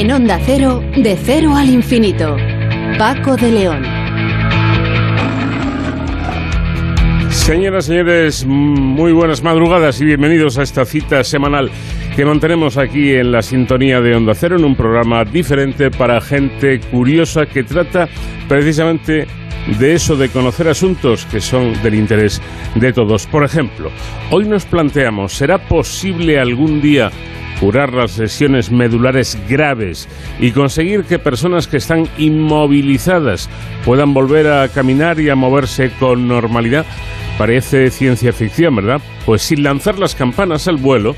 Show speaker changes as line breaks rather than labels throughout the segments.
En Onda Cero, de cero al infinito. Paco de León.
Señoras, y señores, muy buenas madrugadas y bienvenidos a esta cita semanal que mantenemos aquí en la sintonía de Onda Cero en un programa diferente para gente curiosa que trata precisamente de eso de conocer asuntos que son del interés de todos. Por ejemplo, hoy nos planteamos, ¿será posible algún día curar las lesiones medulares graves y conseguir que personas que están inmovilizadas puedan volver a caminar y a moverse con normalidad? Parece ciencia ficción, ¿verdad? Pues sin lanzar las campanas al vuelo,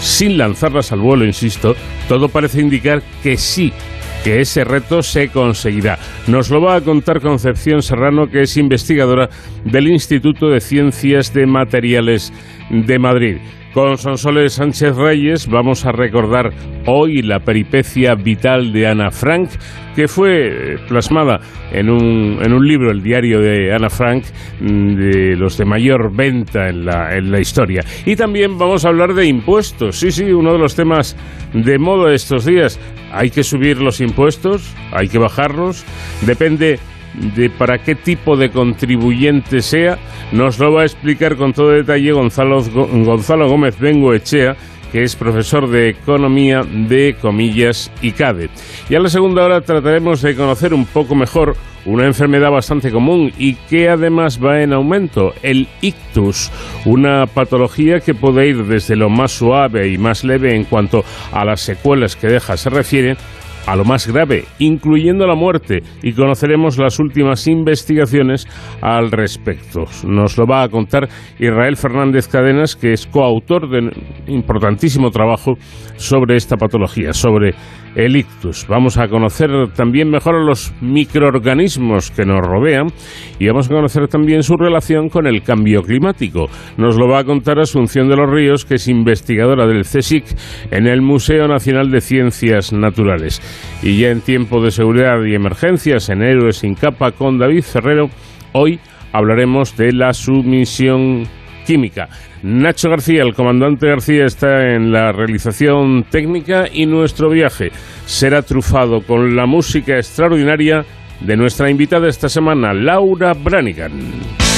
sin lanzarlas al vuelo, insisto, todo parece indicar que sí, que ese reto se conseguirá. Nos lo va a contar Concepción Serrano, que es investigadora del Instituto de Ciencias de Materiales de Madrid. Con Sonsoles Sánchez Reyes vamos a recordar hoy la peripecia vital de Ana Frank, que fue plasmada en un, en un libro, el diario de Ana Frank, mm, de los de mayor venta en la, en la historia. Y también vamos a hablar de impuestos. Sí, sí, uno de los temas de moda estos días. ¿Hay que subir los impuestos? ¿Hay que bajarlos? Depende de para qué tipo de contribuyente sea, nos lo va a explicar con todo detalle Gonzalo, Gonzalo Gómez Echea, que es profesor de Economía de Comillas y CADE. Y a la segunda hora trataremos de conocer un poco mejor una enfermedad bastante común y que además va en aumento, el ictus, una patología que puede ir desde lo más suave y más leve en cuanto a las secuelas que deja se refiere, a lo más grave, incluyendo la muerte, y conoceremos las últimas investigaciones al respecto. Nos lo va a contar Israel Fernández Cadenas, que es coautor de un importantísimo trabajo sobre esta patología, sobre el ictus. Vamos a conocer también mejor a los microorganismos que nos rodean y vamos a conocer también su relación con el cambio climático. Nos lo va a contar Asunción de los Ríos, que es investigadora del CSIC en el Museo Nacional de Ciencias Naturales. Y ya en tiempo de seguridad y emergencias, en Héroes sin capa con David Ferrero, hoy hablaremos de la sumisión química. Nacho García, el comandante García, está en la realización técnica y nuestro viaje será trufado con la música extraordinaria de nuestra invitada esta semana, Laura Branigan.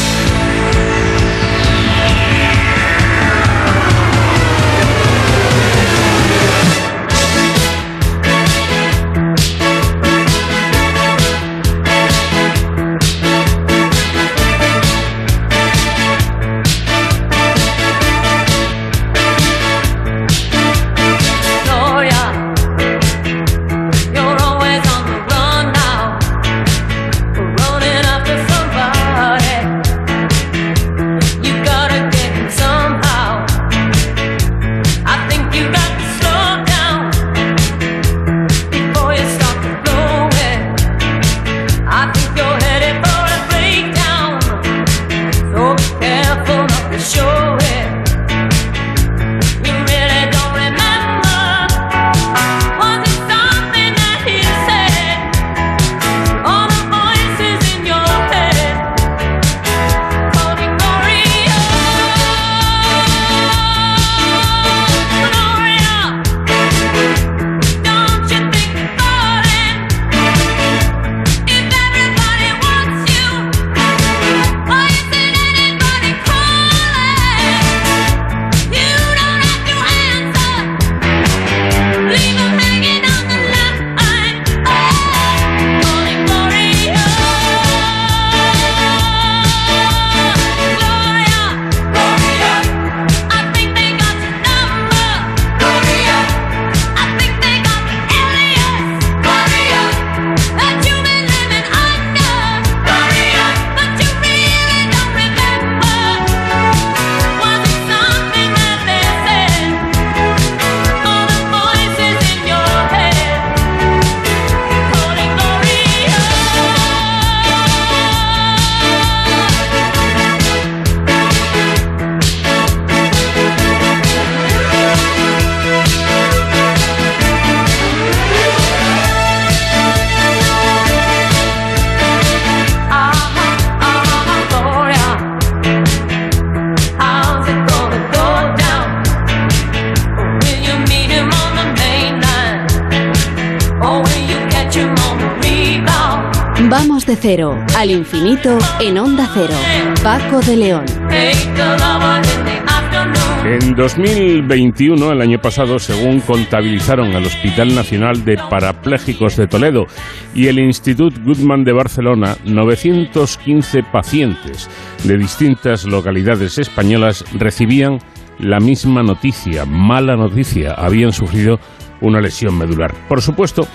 Paco de León.
En 2021, el año pasado, según contabilizaron el Hospital Nacional de Parapléjicos de Toledo y el Institut Goodman de Barcelona, 915 pacientes de distintas localidades españolas recibían la misma noticia, mala noticia, habían sufrido una lesión medular. Por supuesto,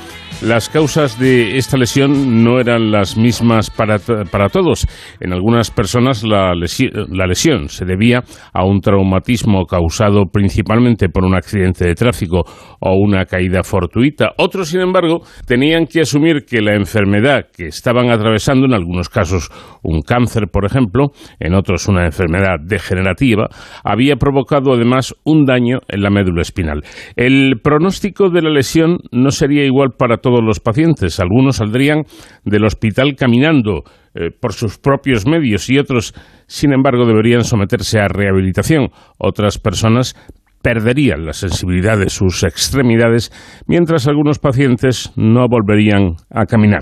las causas de esta lesión no eran las mismas para, para todos. En algunas personas la lesión, se debía a un traumatismo causado principalmente por un accidente de tráfico o una caída fortuita. Otros, sin embargo, tenían que asumir que la enfermedad que estaban atravesando, en algunos casos un cáncer, por ejemplo, en otros una enfermedad degenerativa, había provocado además un daño en la médula espinal. El pronóstico de la lesión no sería igual para todos los pacientes. Algunos saldrían del hospital caminando eh, por sus propios medios y otros, sin embargo, deberían someterse a rehabilitación. Otras personas perderían la sensibilidad de sus extremidades, mientras algunos pacientes no volverían a caminar.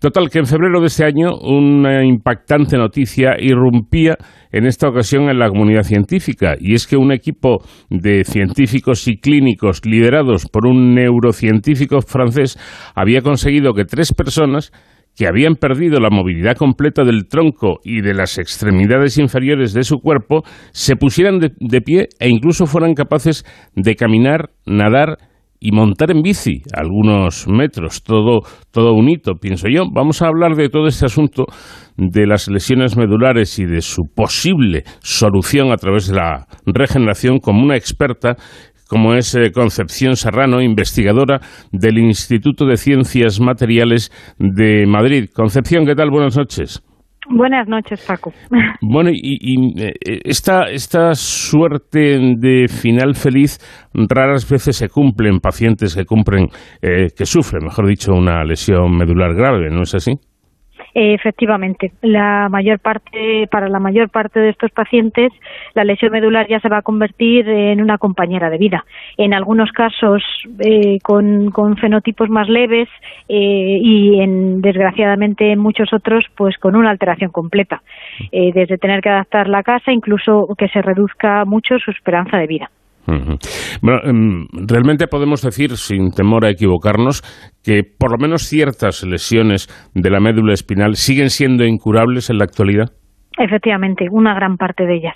Total, que en febrero de este año una impactante noticia irrumpía en esta ocasión en la comunidad científica, y es que un equipo de científicos y clínicos liderados por un neurocientífico francés había conseguido que tres personas que habían perdido la movilidad completa del tronco y de las extremidades inferiores de su cuerpo, se pusieran de, pie e incluso fueran capaces de caminar, nadar y montar en bici algunos metros, todo, todo un hito, pienso yo. Vamos a hablar de todo este asunto de las lesiones medulares y de su posible solución a través de la regeneración como una experta como es eh, Concepción Serrano, investigadora del Instituto de Ciencias Materiales de Madrid. Concepción, ¿qué tal? Buenas noches.
Buenas noches, Paco.
Bueno, y, eh, esta, esta suerte de final feliz raras veces se cumple en pacientes que cumplen, eh, que sufren, mejor dicho, una lesión medular grave, ¿no es así?
Efectivamente, la mayor parte, para la mayor parte de estos pacientes, la lesión medular ya se va a convertir en una compañera de vida. En algunos casos, eh, con, fenotipos más leves eh, y, en, desgraciadamente, en muchos otros, pues con una alteración completa, eh, desde tener que adaptar la casa, incluso que se reduzca mucho su esperanza de vida.
Bueno, em, realmente podemos decir, sin temor a equivocarnos, que por lo menos ciertas lesiones de la médula espinal siguen siendo incurables en la actualidad.
Efectivamente, una gran parte de ellas.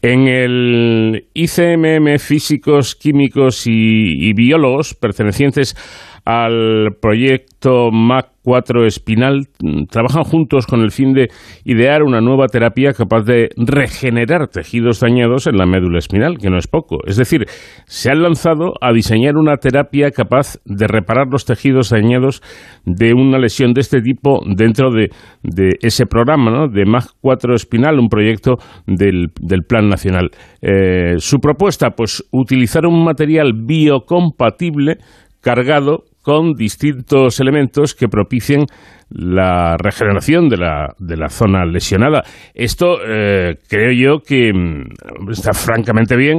En el ICMM Físicos, Químicos y, y Biólogos, pertenecientes al proyecto MAC 4 Espinal trabajan juntos con el fin de idear una nueva terapia capaz de regenerar tejidos dañados en la médula espinal, que no es poco. Es decir, se han lanzado a diseñar una terapia capaz de reparar los tejidos dañados de una lesión de este tipo dentro de, ese programa ¿no? de MAC 4 Espinal, un proyecto del, Plan Nacional. Eh, su propuesta, pues utilizar un material biocompatible cargado con distintos elementos que propicien la regeneración de la, de la zona lesionada. Esto eh, creo yo que mm, está francamente bien,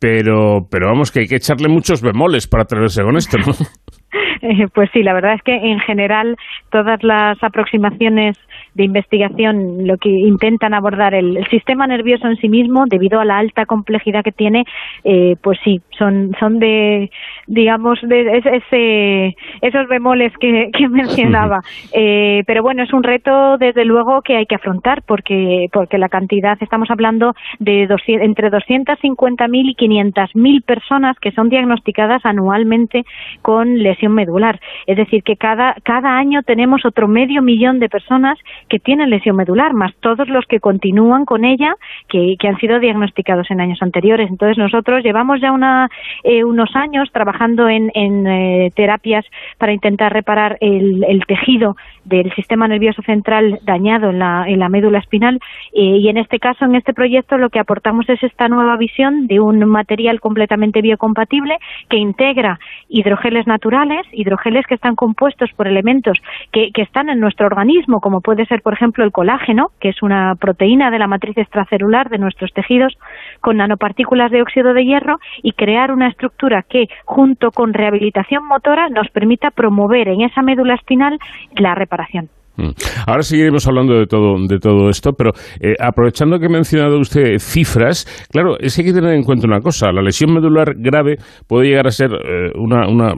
pero, pero vamos que hay que echarle muchos bemoles para atreverse con esto, ¿no?
pues sí, la verdad es que en general todas las aproximaciones de investigación lo que intentan abordar el, sistema nervioso en sí mismo, debido a la alta complejidad que tiene, eh, pues sí, son, son de, digamos, de ese, esos bemoles que, mencionaba. Eh, pero bueno, es un reto desde luego que hay que afrontar porque, porque la cantidad, estamos hablando de entre 250.000 y 500.000 personas que son diagnosticadas anualmente con lesión medular. Es decir, que cada, cada año tenemos otro medio millón de personas que tienen lesión medular, más todos los que continúan con ella, que, han sido diagnosticados en años anteriores. Entonces nosotros llevamos ya una, eh, unos años trabajando en, en eh, terapias para intentar reparar el, tejido del sistema nervioso central dañado en la, en la médula espinal eh, y en este caso, en este proyecto, lo que aportamos es esta nueva visión de un material completamente biocompatible que integra hidrogeles naturales, hidrogeles que están compuestos por elementos que, que están en nuestro organismo, como puede ser por ejemplo, el colágeno, que es una proteína de la matriz extracelular de nuestros tejidos, con nanopartículas de óxido de hierro y crear una estructura que, junto con rehabilitación motora, nos permita promover en esa médula espinal la reparación.
Mm. Ahora seguiremos hablando de todo, de todo esto, pero eh, aprovechando que ha mencionado usted cifras, claro, es que hay que tener en cuenta una cosa, la lesión medular grave puede llegar a ser eh, una, una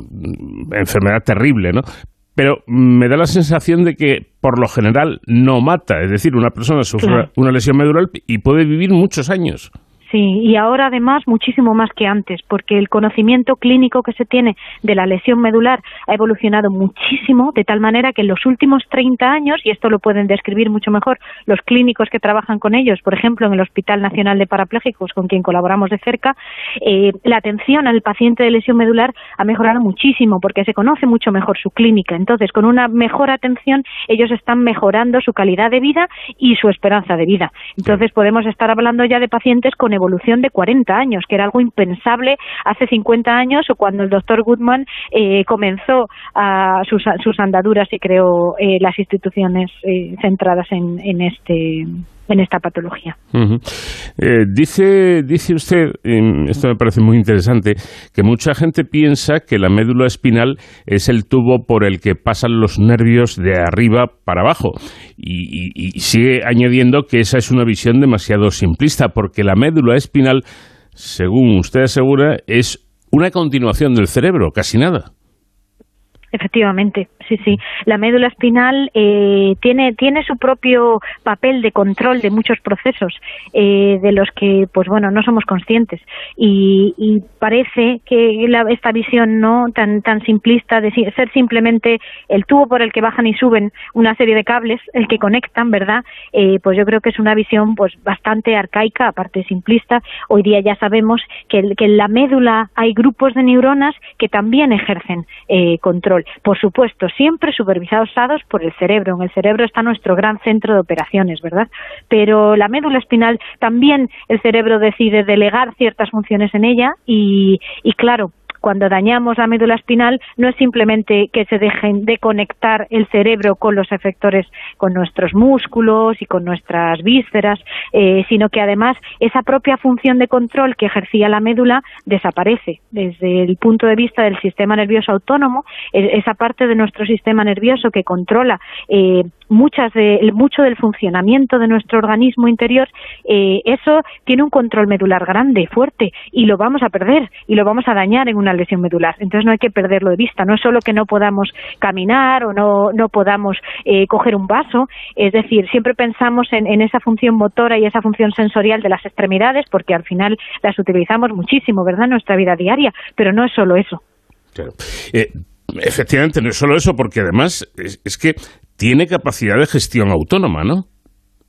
enfermedad terrible, ¿no? Pero me da la sensación de que por lo general no mata, es decir, una persona sufre una lesión medular y puede vivir muchos años.
Sí, y ahora además muchísimo más que antes, porque el conocimiento clínico que se tiene de la lesión medular ha evolucionado muchísimo, de tal manera que en los últimos 30 años, y esto lo pueden describir mucho mejor los clínicos que trabajan con ellos, por ejemplo, en el Hospital Nacional de Parapléjicos, con quien colaboramos de cerca, eh, la atención al paciente de lesión medular ha mejorado muchísimo, porque se conoce mucho mejor su clínica. Entonces, con una mejor atención, ellos están mejorando su calidad de vida y su esperanza de vida. Entonces, podemos estar hablando ya de pacientes con evolución de 40 años, que era algo impensable hace 50 años o cuando el doctor Goodman eh, comenzó a sus, sus, andaduras y creó eh, las instituciones eh, centradas en, en este en esta patología.
dice, dice usted, esto me parece muy interesante, que mucha gente piensa que la médula espinal es el tubo por el que pasan los nervios de arriba para abajo. y sigue añadiendo que esa es una visión demasiado simplista, porque la médula espinal, según usted asegura, es una continuación del cerebro, casi nada.
Efectivamente, sí, sí. La médula espinal eh, tiene, tiene su propio papel de control de muchos procesos eh, de los que, pues bueno, no somos conscientes. Y, parece que esta visión no tan, tan simplista de ser simplemente el tubo por el que bajan y suben una serie de cables, el que conectan, ¿verdad? Eh, pues yo creo que es una visión pues bastante arcaica, aparte simplista. Hoy día ya sabemos que, que en la médula hay grupos de neuronas que también ejercen control por supuesto, siempre supervisados por el cerebro. En el cerebro está nuestro gran centro de operaciones, ¿verdad? Pero la médula espinal también el cerebro decide delegar ciertas funciones en ella y, y claro, cuando dañamos la médula espinal no es simplemente que se dejen de conectar el cerebro con los efectores, con nuestros músculos y con nuestras vísceras, eh, sino que además esa propia función de control que ejercía la médula desaparece. Desde el punto de vista del sistema nervioso autónomo, e-, esa parte de nuestro sistema nervioso que controla eh, muchas de, mucho del funcionamiento de nuestro organismo interior, eh, eso tiene un control medular grande, fuerte, y lo vamos a perder y lo vamos a dañar en una lesión medular. Entonces no hay que perderlo de vista. No es solo que no podamos caminar o no, no podamos eh, coger un vaso, es decir, siempre pensamos en, esa función motora y esa función sensorial de las extremidades, porque al final las utilizamos muchísimo, ¿verdad?, en nuestra vida diaria, pero no es solo eso.
Eh, efectivamente, no es solo eso, porque además es que tiene capacidad de gestión autónoma, ¿no?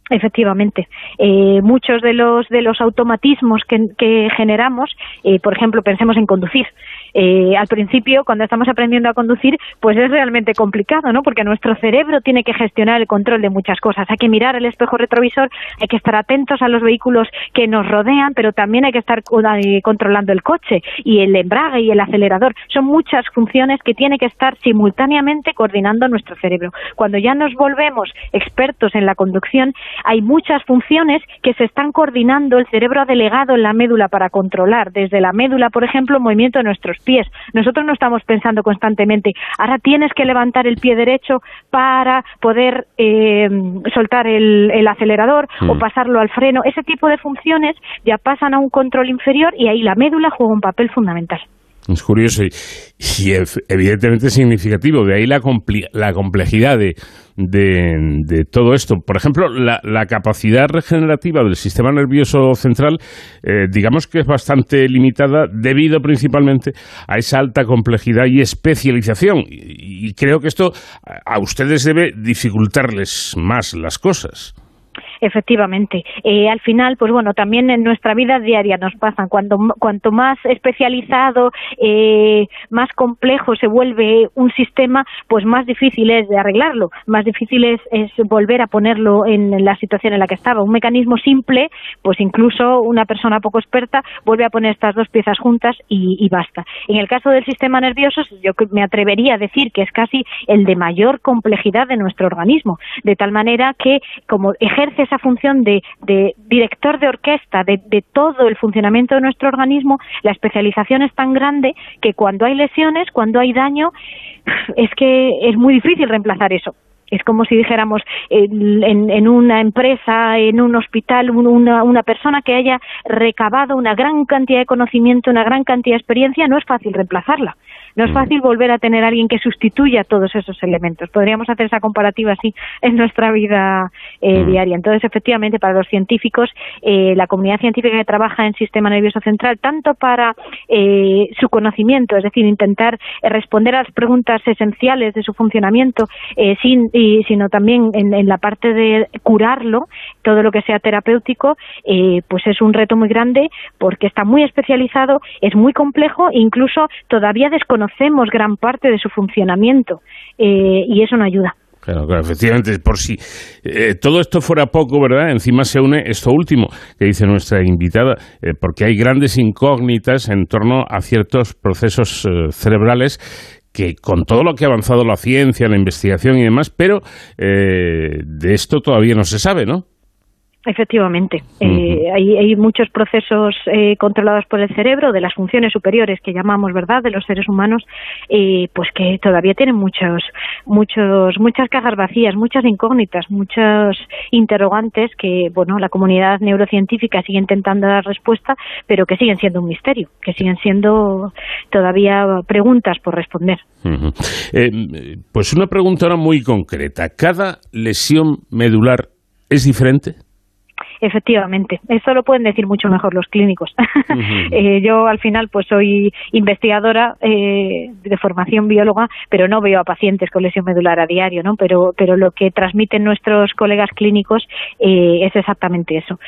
Efectivamente, eh, muchos de los de los automatismos que, generamos, eh, por ejemplo, pensemos en conducir. Eh, al principio, cuando estamos aprendiendo a conducir, pues es realmente complicado, ¿no? Porque nuestro cerebro tiene que gestionar el control de muchas cosas. Hay que mirar el espejo retrovisor, hay que estar atentos a los vehículos que nos rodean, pero también hay que estar eh, controlando el coche y el embrague y el acelerador. Son muchas funciones que tiene que estar simultáneamente coordinando nuestro cerebro. Cuando ya nos volvemos expertos en la conducción, hay muchas funciones que se están coordinando. El cerebro ha delegado en la médula para controlar, desde la médula, por ejemplo, el movimiento de nuestros pies. Nosotros no estamos pensando constantemente, ahora tienes que levantar el pie derecho para poder eh, soltar el, acelerador o mm. pasarlo al freno. Ese tipo de funciones ya pasan a un control inferior y ahí la médula juega un papel fundamental.
Es curioso y, evidentemente significativo. De ahí la, la complejidad de, de, todo esto. Por ejemplo, la, capacidad regenerativa del sistema nervioso central, eh, digamos que es bastante limitada debido principalmente a esa alta complejidad y especialización. y creo que esto a ustedes debe dificultarles más las cosas.
Efectivamente. Eh, al final, pues bueno, también en nuestra vida diaria nos pasan. Cuando, cuanto más especializado, eh, más complejo se vuelve un sistema, pues más difícil es de arreglarlo, más difícil es, volver a ponerlo en la situación en la que estaba. Un mecanismo simple, pues incluso una persona poco experta vuelve a poner estas dos piezas juntas y, y basta. En el caso del sistema nervioso, yo me atrevería a decir que es casi el de mayor complejidad de nuestro organismo, de tal manera que como ejerce esa función de, director de orquesta de, de, todo el funcionamiento de nuestro organismo, la especialización es tan grande que cuando hay lesiones, cuando hay daño, es que es muy difícil reemplazar eso. Es como si dijéramos en, una empresa, en un hospital, una persona que haya recabado una gran cantidad de conocimiento, una gran cantidad de experiencia, no es fácil reemplazarla. No es mm. fácil volver a tener a alguien que sustituya todos esos elementos. Podríamos hacer esa comparativa así en nuestra vida eh, mm. diaria. Entonces, efectivamente, para los científicos, eh, la comunidad científica que trabaja en sistema nervioso central, tanto para eh, su conocimiento, es decir, intentar responder a las preguntas esenciales de su funcionamiento, sin, y, sino también en, en, la parte de curarlo, todo lo que sea terapéutico, pues es un reto muy grande porque está muy especializado, es muy complejo incluso todavía desconocido conocemos gran parte de su funcionamiento eh, y eso no ayuda.
Claro, efectivamente, por si eh, todo esto fuera poco, ¿verdad? Encima se une esto último que dice nuestra invitada, eh, porque hay grandes incógnitas en torno a ciertos procesos cerebrales que con todo lo que ha avanzado la ciencia, la investigación y demás, pero de esto todavía no se sabe, ¿no?
Efectivamente, eh, hay, muchos procesos eh, controlados por el cerebro de las funciones superiores que llamamos, ¿verdad?, de los seres humanos, eh, pues que todavía tienen muchos, muchos, muchas cajas vacías, muchas incógnitas, muchos interrogantes que, bueno, la comunidad neurocientífica sigue intentando dar respuesta, pero que siguen siendo un misterio, que siguen siendo todavía preguntas por responder.
pues una pregunta ahora muy concreta. ¿Cada lesión medular es diferente?
Efectivamente, eso lo pueden decir mucho mejor los clínicos. Eh, yo al final pues soy investigadora eh, de formación bióloga, pero no veo a pacientes con lesión medular a diario, ¿no? Pero, pero lo que transmiten nuestros colegas clínicos eh, es exactamente eso.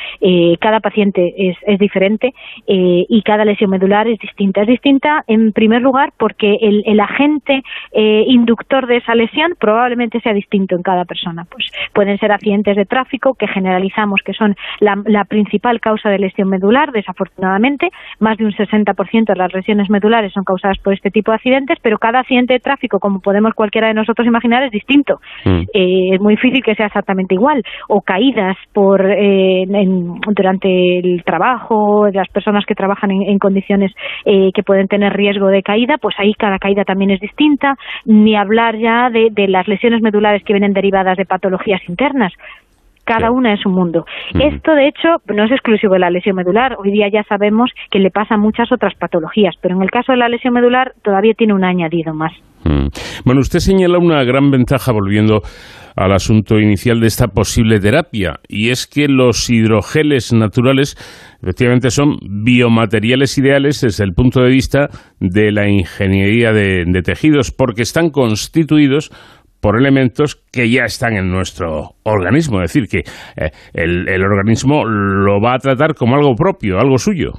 cada paciente es, es diferente y cada lesión medular es distinta. Es distinta en primer lugar porque el, el agente inductor de esa lesión probablemente sea distinto en cada persona. Pues pueden ser accidentes de tráfico que generalizamos que son la, principal causa de lesión medular, desafortunadamente. Más de un 60% de las lesiones medulares son causadas por este tipo de accidentes, pero cada accidente de tráfico, como podemos cualquiera de nosotros imaginar, es distinto. Mm. Eh, es muy difícil que sea exactamente igual. O caídas por eh, durante el trabajo, de las personas que trabajan en, condiciones eh, que pueden tener riesgo de caída, pues ahí cada caída también es distinta. Ni hablar ya de, de las lesiones medulares que vienen derivadas de patologías internas cada una es un mundo. Esto, de hecho, no es exclusivo de la lesión medular. Hoy día ya sabemos que le pasa a muchas otras patologías, pero en el caso de la lesión medular todavía tiene un añadido más.
Bueno, usted señala una gran ventaja volviendo al asunto inicial de esta posible terapia, y es que los hidrogeles naturales efectivamente son biomateriales ideales desde el punto de vista de la ingeniería de tejidos, porque están constituidos por elementos que ya están en nuestro organismo. Es decir, que eh, el, el organismo lo va a tratar como algo propio, algo suyo.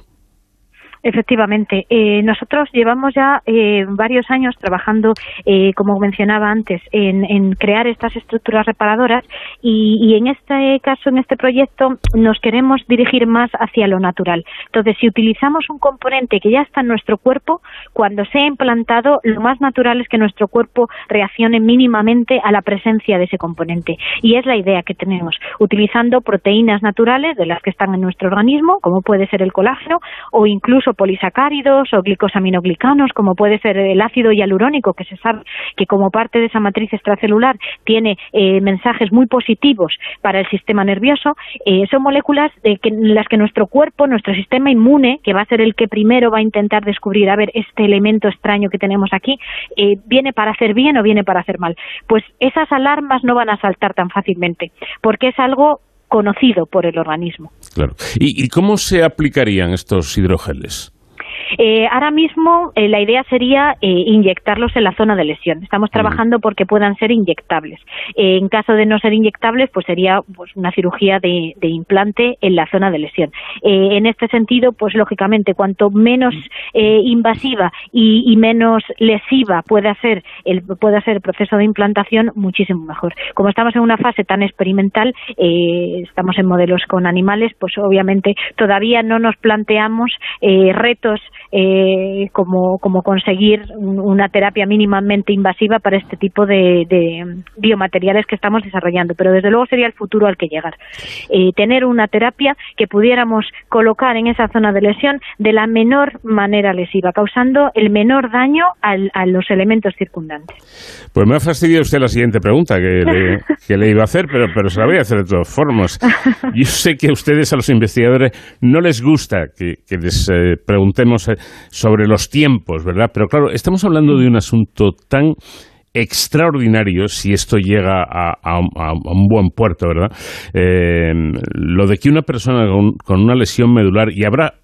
Efectivamente, eh, nosotros llevamos ya eh, varios años trabajando, eh, como mencionaba antes, en, crear estas estructuras reparadoras y, en este caso, en este proyecto, nos queremos dirigir más hacia lo natural. Entonces, si utilizamos un componente que ya está en nuestro cuerpo, cuando sea implantado, lo más natural es que nuestro cuerpo reaccione mínimamente a la presencia de ese componente. Y es la idea que tenemos, utilizando proteínas naturales de las que están en nuestro organismo, como puede ser el colágeno, o incluso polisacáridos o glicosaminoglicanos, como puede ser el ácido hialurónico, que se sabe que como parte de esa matriz extracelular tiene eh, mensajes muy positivos para el sistema nervioso, eh, son moléculas de que, las que nuestro cuerpo, nuestro sistema inmune, que va a ser el que primero va a intentar descubrir, a ver, este elemento extraño que tenemos aquí, eh, viene para hacer bien o viene para hacer mal. Pues esas alarmas no van a saltar tan fácilmente, porque es algo conocido por el organismo.
Claro. ¿Y, cómo se aplicarían estos hidrogeles?
Eh, ahora mismo eh, la idea sería eh, inyectarlos en la zona de lesión. Estamos trabajando porque puedan ser inyectables. en caso de no ser inyectables, pues sería pues, una cirugía de, implante en la zona de lesión. en este sentido, pues lógicamente, cuanto menos invasiva y, menos lesiva pueda ser el pueda ser el proceso de implantación, muchísimo mejor. Como estamos en una fase tan experimental, estamos en modelos con animales, pues obviamente todavía no nos planteamos retos eh, como, como conseguir una terapia mínimamente invasiva para este tipo de, biomateriales que estamos desarrollando. Pero desde luego sería el futuro al que llegar. Eh, tener una terapia que pudiéramos colocar en esa zona de lesión de la menor manera lesiva, causando el menor daño a los elementos circundantes.
Pues me ha fastidiado usted la siguiente pregunta que le, que le iba a hacer, pero, pero se la voy a hacer de todas formas. Yo sé que a ustedes, a los investigadores, no les gusta que, les eh, preguntemos eh, sobre los tiempos, ¿verdad? Pero claro, estamos hablando de un asunto tan extraordinario si esto llega a, un buen puerto, ¿verdad? Eh, lo de que una persona con, una lesión medular, y habrá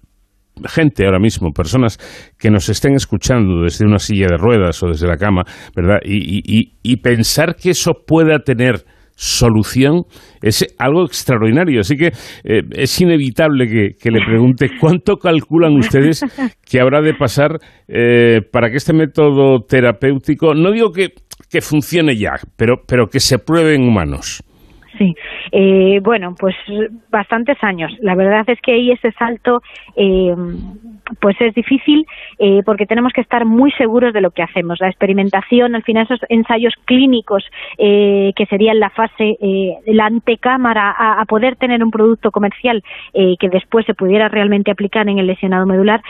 gente ahora mismo, personas que nos estén escuchando desde una silla de ruedas o desde la cama, ¿verdad? y pensar que eso pueda tener solución es algo extraordinario. Así que eh, es inevitable que, le pregunte cuánto calculan ustedes que habrá de pasar eh, para que este método terapéutico, no digo que, que funcione ya, pero, pero que se pruebe en humanos.
Sí, eh, bueno, pues bastantes años. La verdad es que ahí ese salto eh, pues es difícil eh, porque tenemos que estar muy seguros de lo que hacemos. La experimentación, al final esos ensayos clínicos que serían la fase, la antecámara a, poder tener un producto comercial que después se pudiera realmente aplicar en el lesionado medular,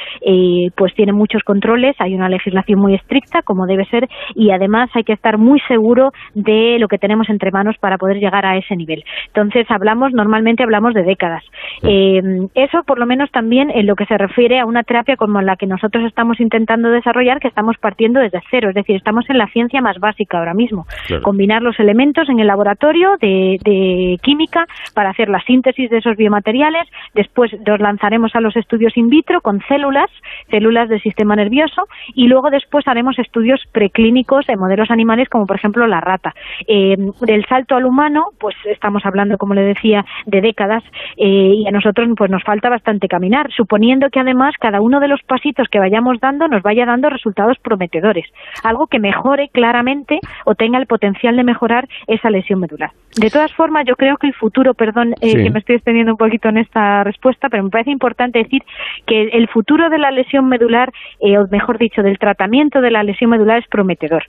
pues tiene muchos controles, hay una legislación muy estricta como debe ser y además hay que estar muy seguro de lo que tenemos entre manos para poder llegar a ese nivel. Entonces, hablamos, normalmente hablamos de décadas. Eh, eso, por lo menos, también en lo que se refiere a una terapia como la que nosotros estamos intentando desarrollar, que estamos partiendo desde cero, es decir, estamos en la ciencia más básica ahora mismo. Combinar los elementos en el laboratorio de, química para hacer la síntesis de esos biomateriales, después los lanzaremos a los estudios in vitro con células, células del sistema nervioso, y luego después haremos estudios preclínicos en modelos animales como por ejemplo la rata. Eh, del salto al humano, pues estamos hablando, como le decía, de décadas eh, y a nosotros pues nos falta bastante caminar, suponiendo que además cada uno de los pasitos que vayamos dando nos vaya dando resultados prometedores, algo que mejore claramente o tenga el potencial de mejorar esa lesión medular. De todas formas, yo creo que el futuro, perdón eh, que me estoy extendiendo un poquito en esta respuesta, pero me parece importante decir que el futuro de la lesión medular, eh, o mejor dicho, del tratamiento de la lesión medular es prometedor.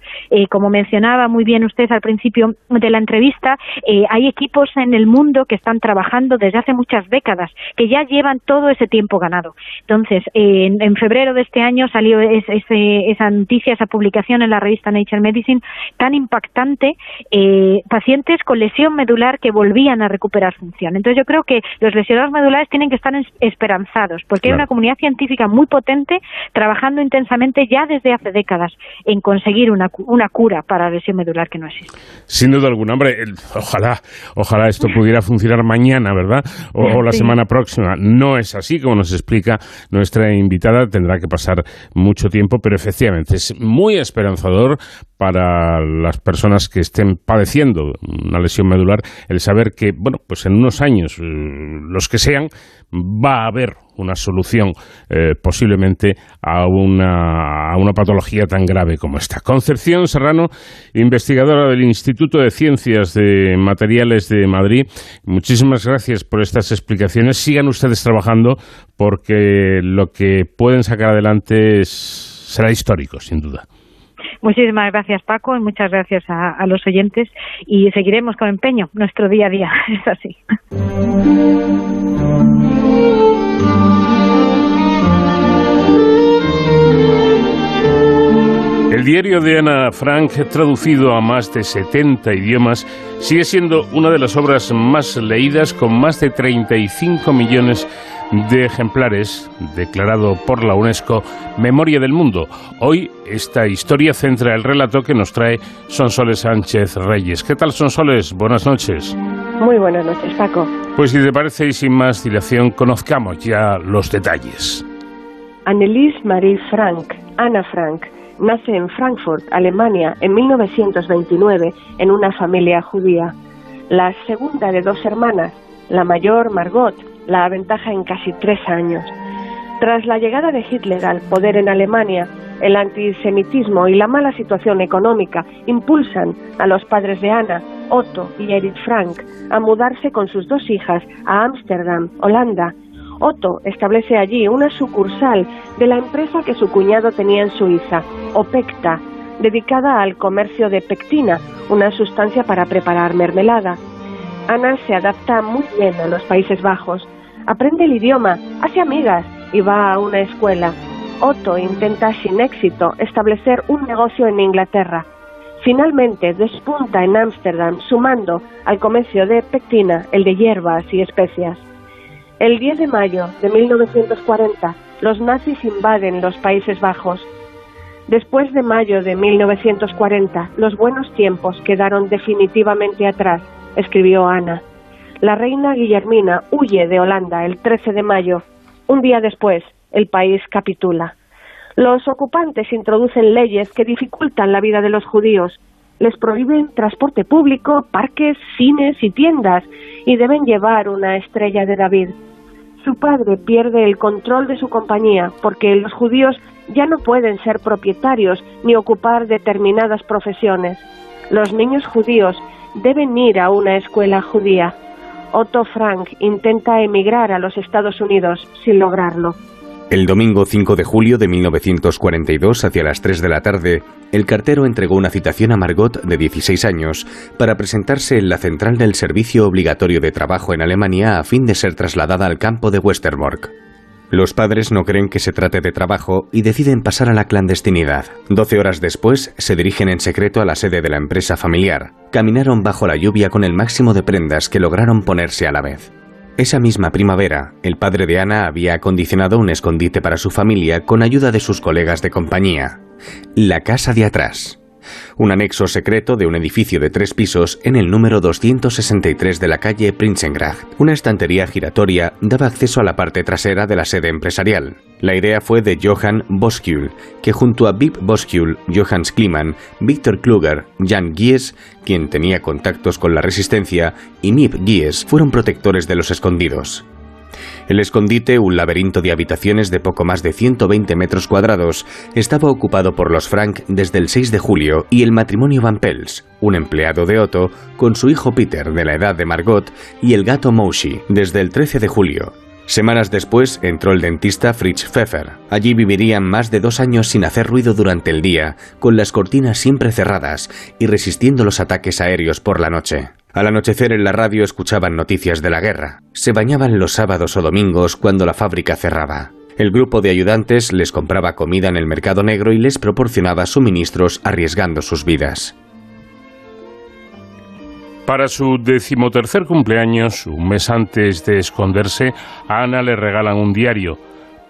como mencionaba muy bien usted al principio de la entrevista, hay hay equipos en el mundo que están trabajando desde hace muchas décadas, que ya llevan todo ese tiempo ganado. Entonces, en, febrero de este año salió esa noticia, esa publicación en la revista Nature Medicine tan impactante, eh, pacientes con lesión medular que volvían a recuperar función. Entonces, yo creo que los lesionados medulares tienen que estar esperanzados, porque hay una comunidad científica muy potente trabajando intensamente ya desde hace décadas en conseguir una, una cura para la lesión medular que no existe.
Sin duda alguna, hombre, ojalá Ojalá esto pudiera funcionar mañana, ¿verdad? O, la semana próxima. No es así, como nos explica nuestra invitada. Tendrá que pasar mucho tiempo, pero efectivamente es muy esperanzador para las personas que estén padeciendo una lesión medular el saber que, bueno, pues en unos años, eh, los que sean, va a haber una solución eh, posiblemente a una, a una patología tan grave como esta. Concepción Serrano, investigadora del Instituto de Ciencias de Materiales de Madrid, muchísimas gracias por estas explicaciones. Sigan ustedes trabajando porque lo que pueden sacar adelante será histórico, sin duda.
Muchísimas gracias Paco y muchas gracias a, los oyentes y seguiremos con empeño nuestro día a día, es así.
El diario de Ana Frank, traducido a más de 70 idiomas, sigue siendo una de las obras más leídas con más de 35 millones de ejemplares, declarado por la UNESCO Memoria del Mundo. Hoy esta historia centra el relato que nos trae Sonsoles Sánchez Reyes. ¿Qué tal Sonsoles? Buenas noches.
Muy buenas noches, Paco.
Pues si te parece y sin más dilación, conozcamos ya los detalles.
Annelies Marie Frank, Ana Frank, nace en Frankfurt, Alemania, en 1929 en una familia judía. La segunda de dos hermanas, la mayor Margot, la aventaja en casi tres años. Tras la llegada de Hitler al poder en Alemania, el antisemitismo y la mala situación económica impulsan a los padres de Ana, Otto y Edith Frank, a mudarse con sus dos hijas a Ámsterdam, Holanda, Otto establece allí una sucursal de la empresa que su cuñado tenía en Suiza, Opecta, dedicada al comercio de pectina, una sustancia para preparar mermelada. Ana se adapta muy bien a los Países Bajos, aprende el idioma, hace amigas y va a una escuela. Otto intenta sin éxito establecer un negocio en Inglaterra. Finalmente despunta en Ámsterdam sumando al comercio de pectina el de hierbas y especias. El 10 de mayo de 1940 los nazis invaden los Países Bajos. Después de mayo de 1940 los buenos tiempos quedaron definitivamente atrás, escribió Ana. La reina Guillermina huye de Holanda el 13 de mayo. Un día después, el país capitula. Los ocupantes introducen leyes que dificultan la vida de los judíos. Les prohíben transporte público, parques, cines y tiendas y deben llevar una estrella de David. Su padre pierde el control de su compañía porque los judíos ya no pueden ser propietarios ni ocupar determinadas profesiones. Los niños judíos deben ir a una escuela judía. Otto Frank intenta emigrar a los Estados Unidos sin lograrlo.
El domingo 5 de julio de 1942, hacia las 3 de la tarde, el cartero entregó una citación a Margot, de 16 años, para presentarse en la central del servicio obligatorio de trabajo en Alemania a fin de ser trasladada al campo de Westerbork. Los padres no creen que se trate de trabajo y deciden pasar a la clandestinidad. Doce horas después, se dirigen en secreto a la sede de la empresa familiar. Caminaron bajo la lluvia con el máximo de prendas que lograron ponerse a la vez. Esa misma primavera, el padre de Ana había acondicionado un escondite para su familia con ayuda de sus colegas de compañía, la casa de atrás un anexo secreto de un edificio de tres pisos en el número 263 de la calle Prinsengracht. Una estantería giratoria daba acceso a la parte trasera de la sede empresarial. La idea fue de Johann Boskjul, que junto a Bib Boskjul, Johannes Kliman, Victor Kluger, Jan Gies, quien tenía contactos con la resistencia, y Nip Gies fueron protectores de los escondidos. El escondite, un laberinto de habitaciones de poco más de 120 metros cuadrados, estaba ocupado por los Frank desde el 6 de julio y el matrimonio Van Pels, un empleado de Otto, con su hijo Peter de la edad de Margot y el gato Moshi desde el 13 de julio. Semanas después entró el dentista Fritz Pfeffer. Allí vivirían más de dos años sin hacer ruido durante el día, con las cortinas siempre cerradas y resistiendo los ataques aéreos por la noche. Al anochecer en la radio escuchaban noticias de la guerra. Se bañaban los sábados o domingos cuando la fábrica cerraba. El grupo de ayudantes les compraba comida en el mercado negro y les proporcionaba suministros arriesgando sus vidas.
Para su decimotercer cumpleaños, un mes antes de esconderse, Ana le regalan un diario.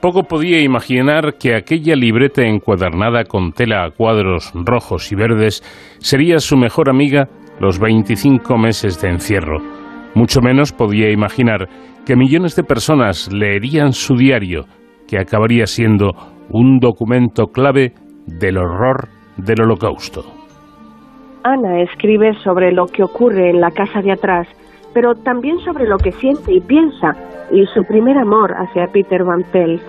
Poco podía imaginar que aquella libreta encuadernada con tela a cuadros rojos y verdes sería su mejor amiga los 25 meses de encierro. Mucho menos podía imaginar que millones de personas leerían su diario, que acabaría siendo un documento clave del horror del holocausto.
Ana escribe sobre lo que ocurre en la casa de atrás, pero también sobre lo que siente y piensa y su primer amor hacia Peter Van Pels.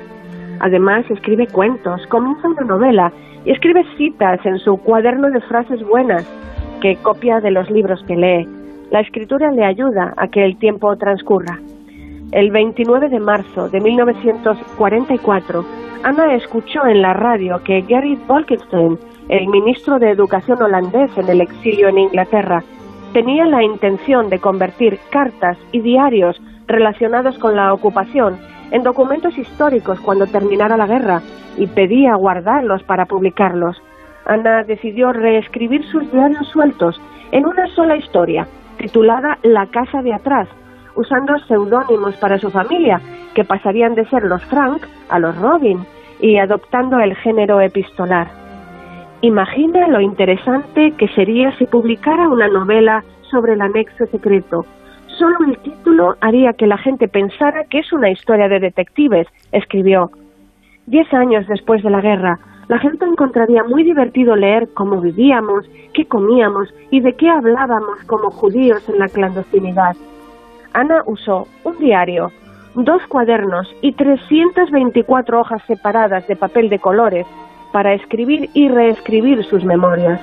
Además, escribe cuentos, comienza una novela y escribe citas en su cuaderno de frases buenas que copia de los libros que lee. La escritura le ayuda a que el tiempo transcurra. El 29 de marzo de 1944, Ana escuchó en la radio que Gerrit Bolkestein, el ministro de Educación holandés en el exilio en Inglaterra, tenía la intención de convertir cartas y diarios relacionados con la ocupación en documentos históricos cuando terminara la guerra y pedía guardarlos para publicarlos. Ana decidió reescribir sus diarios sueltos en una sola historia, titulada La casa de atrás, usando seudónimos para su familia, que pasarían de ser los Frank a los Robin, y adoptando el género epistolar. Imagina lo interesante que sería si publicara una novela sobre el anexo secreto. Solo el título haría que la gente pensara que es una historia de detectives, escribió. Diez años después de la guerra, la gente encontraría muy divertido leer cómo vivíamos, qué comíamos y de qué hablábamos como judíos en la clandestinidad. Ana usó un diario, dos cuadernos y 324 hojas separadas de papel de colores para escribir y reescribir sus memorias.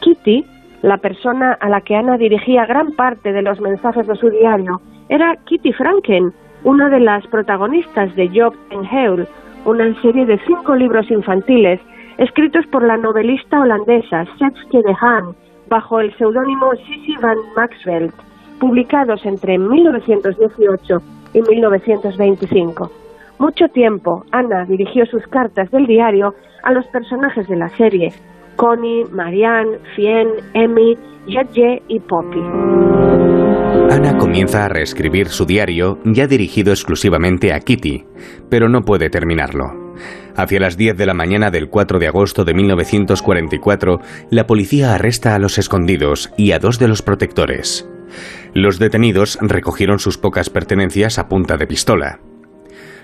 Kitty, la persona a la que Ana dirigía gran parte de los mensajes de su diario, era Kitty Franken, una de las protagonistas de Job and Heul, una serie de cinco libros infantiles escritos por la novelista holandesa Setske de Haan bajo el seudónimo Sissy van Maxveld, publicados entre 1918 y 1925. Mucho tiempo, Ana dirigió sus cartas del diario a los personajes de la serie, Connie, Marianne, Fien, Emmy, Jadje y Poppy.
Ana comienza a reescribir su diario ya dirigido exclusivamente a Kitty, pero no puede terminarlo. Hacia las 10 de la mañana del 4 de agosto de 1944, la policía arresta a los escondidos y a dos de los protectores. Los detenidos recogieron sus pocas pertenencias a punta de pistola.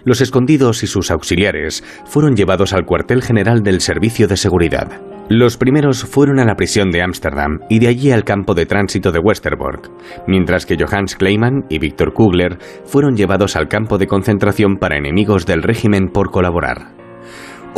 Los escondidos y sus auxiliares fueron llevados al cuartel general del Servicio de Seguridad. Los primeros fueron a la prisión de Ámsterdam y de allí al campo de tránsito de Westerbork, mientras que Johannes Kleiman y Víctor Kugler fueron llevados al campo de concentración para enemigos del régimen por colaborar.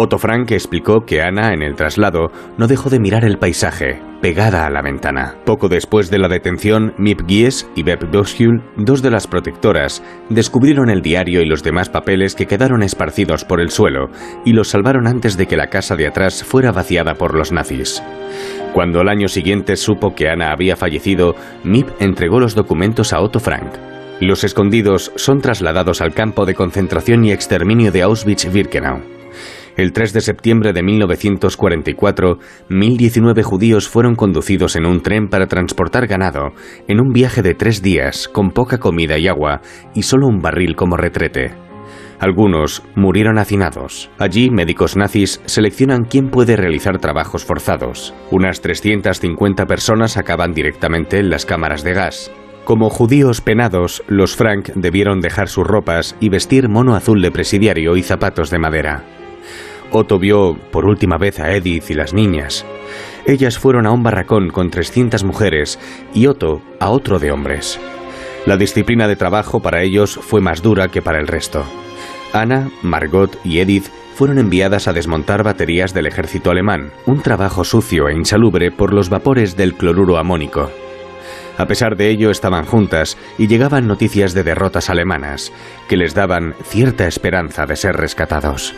Otto Frank explicó que Ana, en el traslado, no dejó de mirar el paisaje, pegada a la ventana. Poco después de la detención, Mip Gies y Beb Boschul, dos de las protectoras, descubrieron el diario y los demás papeles que quedaron esparcidos por el suelo y los salvaron antes de que la casa de atrás fuera vaciada por los nazis. Cuando al año siguiente supo que Ana había fallecido, Mip entregó los documentos a Otto Frank. Los escondidos son trasladados al campo de concentración y exterminio de Auschwitz-Birkenau. El 3 de septiembre de 1944, 1.019 judíos fueron conducidos en un tren para transportar ganado, en un viaje de tres días, con poca comida y agua, y solo un barril como retrete. Algunos murieron hacinados. Allí, médicos nazis seleccionan quién puede realizar trabajos forzados. Unas 350 personas acaban directamente en las cámaras de gas. Como judíos penados, los Frank debieron dejar sus ropas y vestir mono azul de presidiario y zapatos de madera. Otto vio por última vez a Edith y las niñas. Ellas fueron a un barracón con 300 mujeres y Otto a otro de hombres. La disciplina de trabajo para ellos fue más dura que para el resto. Ana, Margot y Edith fueron enviadas a desmontar baterías del ejército alemán, un trabajo sucio e insalubre por los vapores del cloruro amónico. A pesar de ello estaban juntas y llegaban noticias de derrotas alemanas, que les daban cierta esperanza de ser rescatados.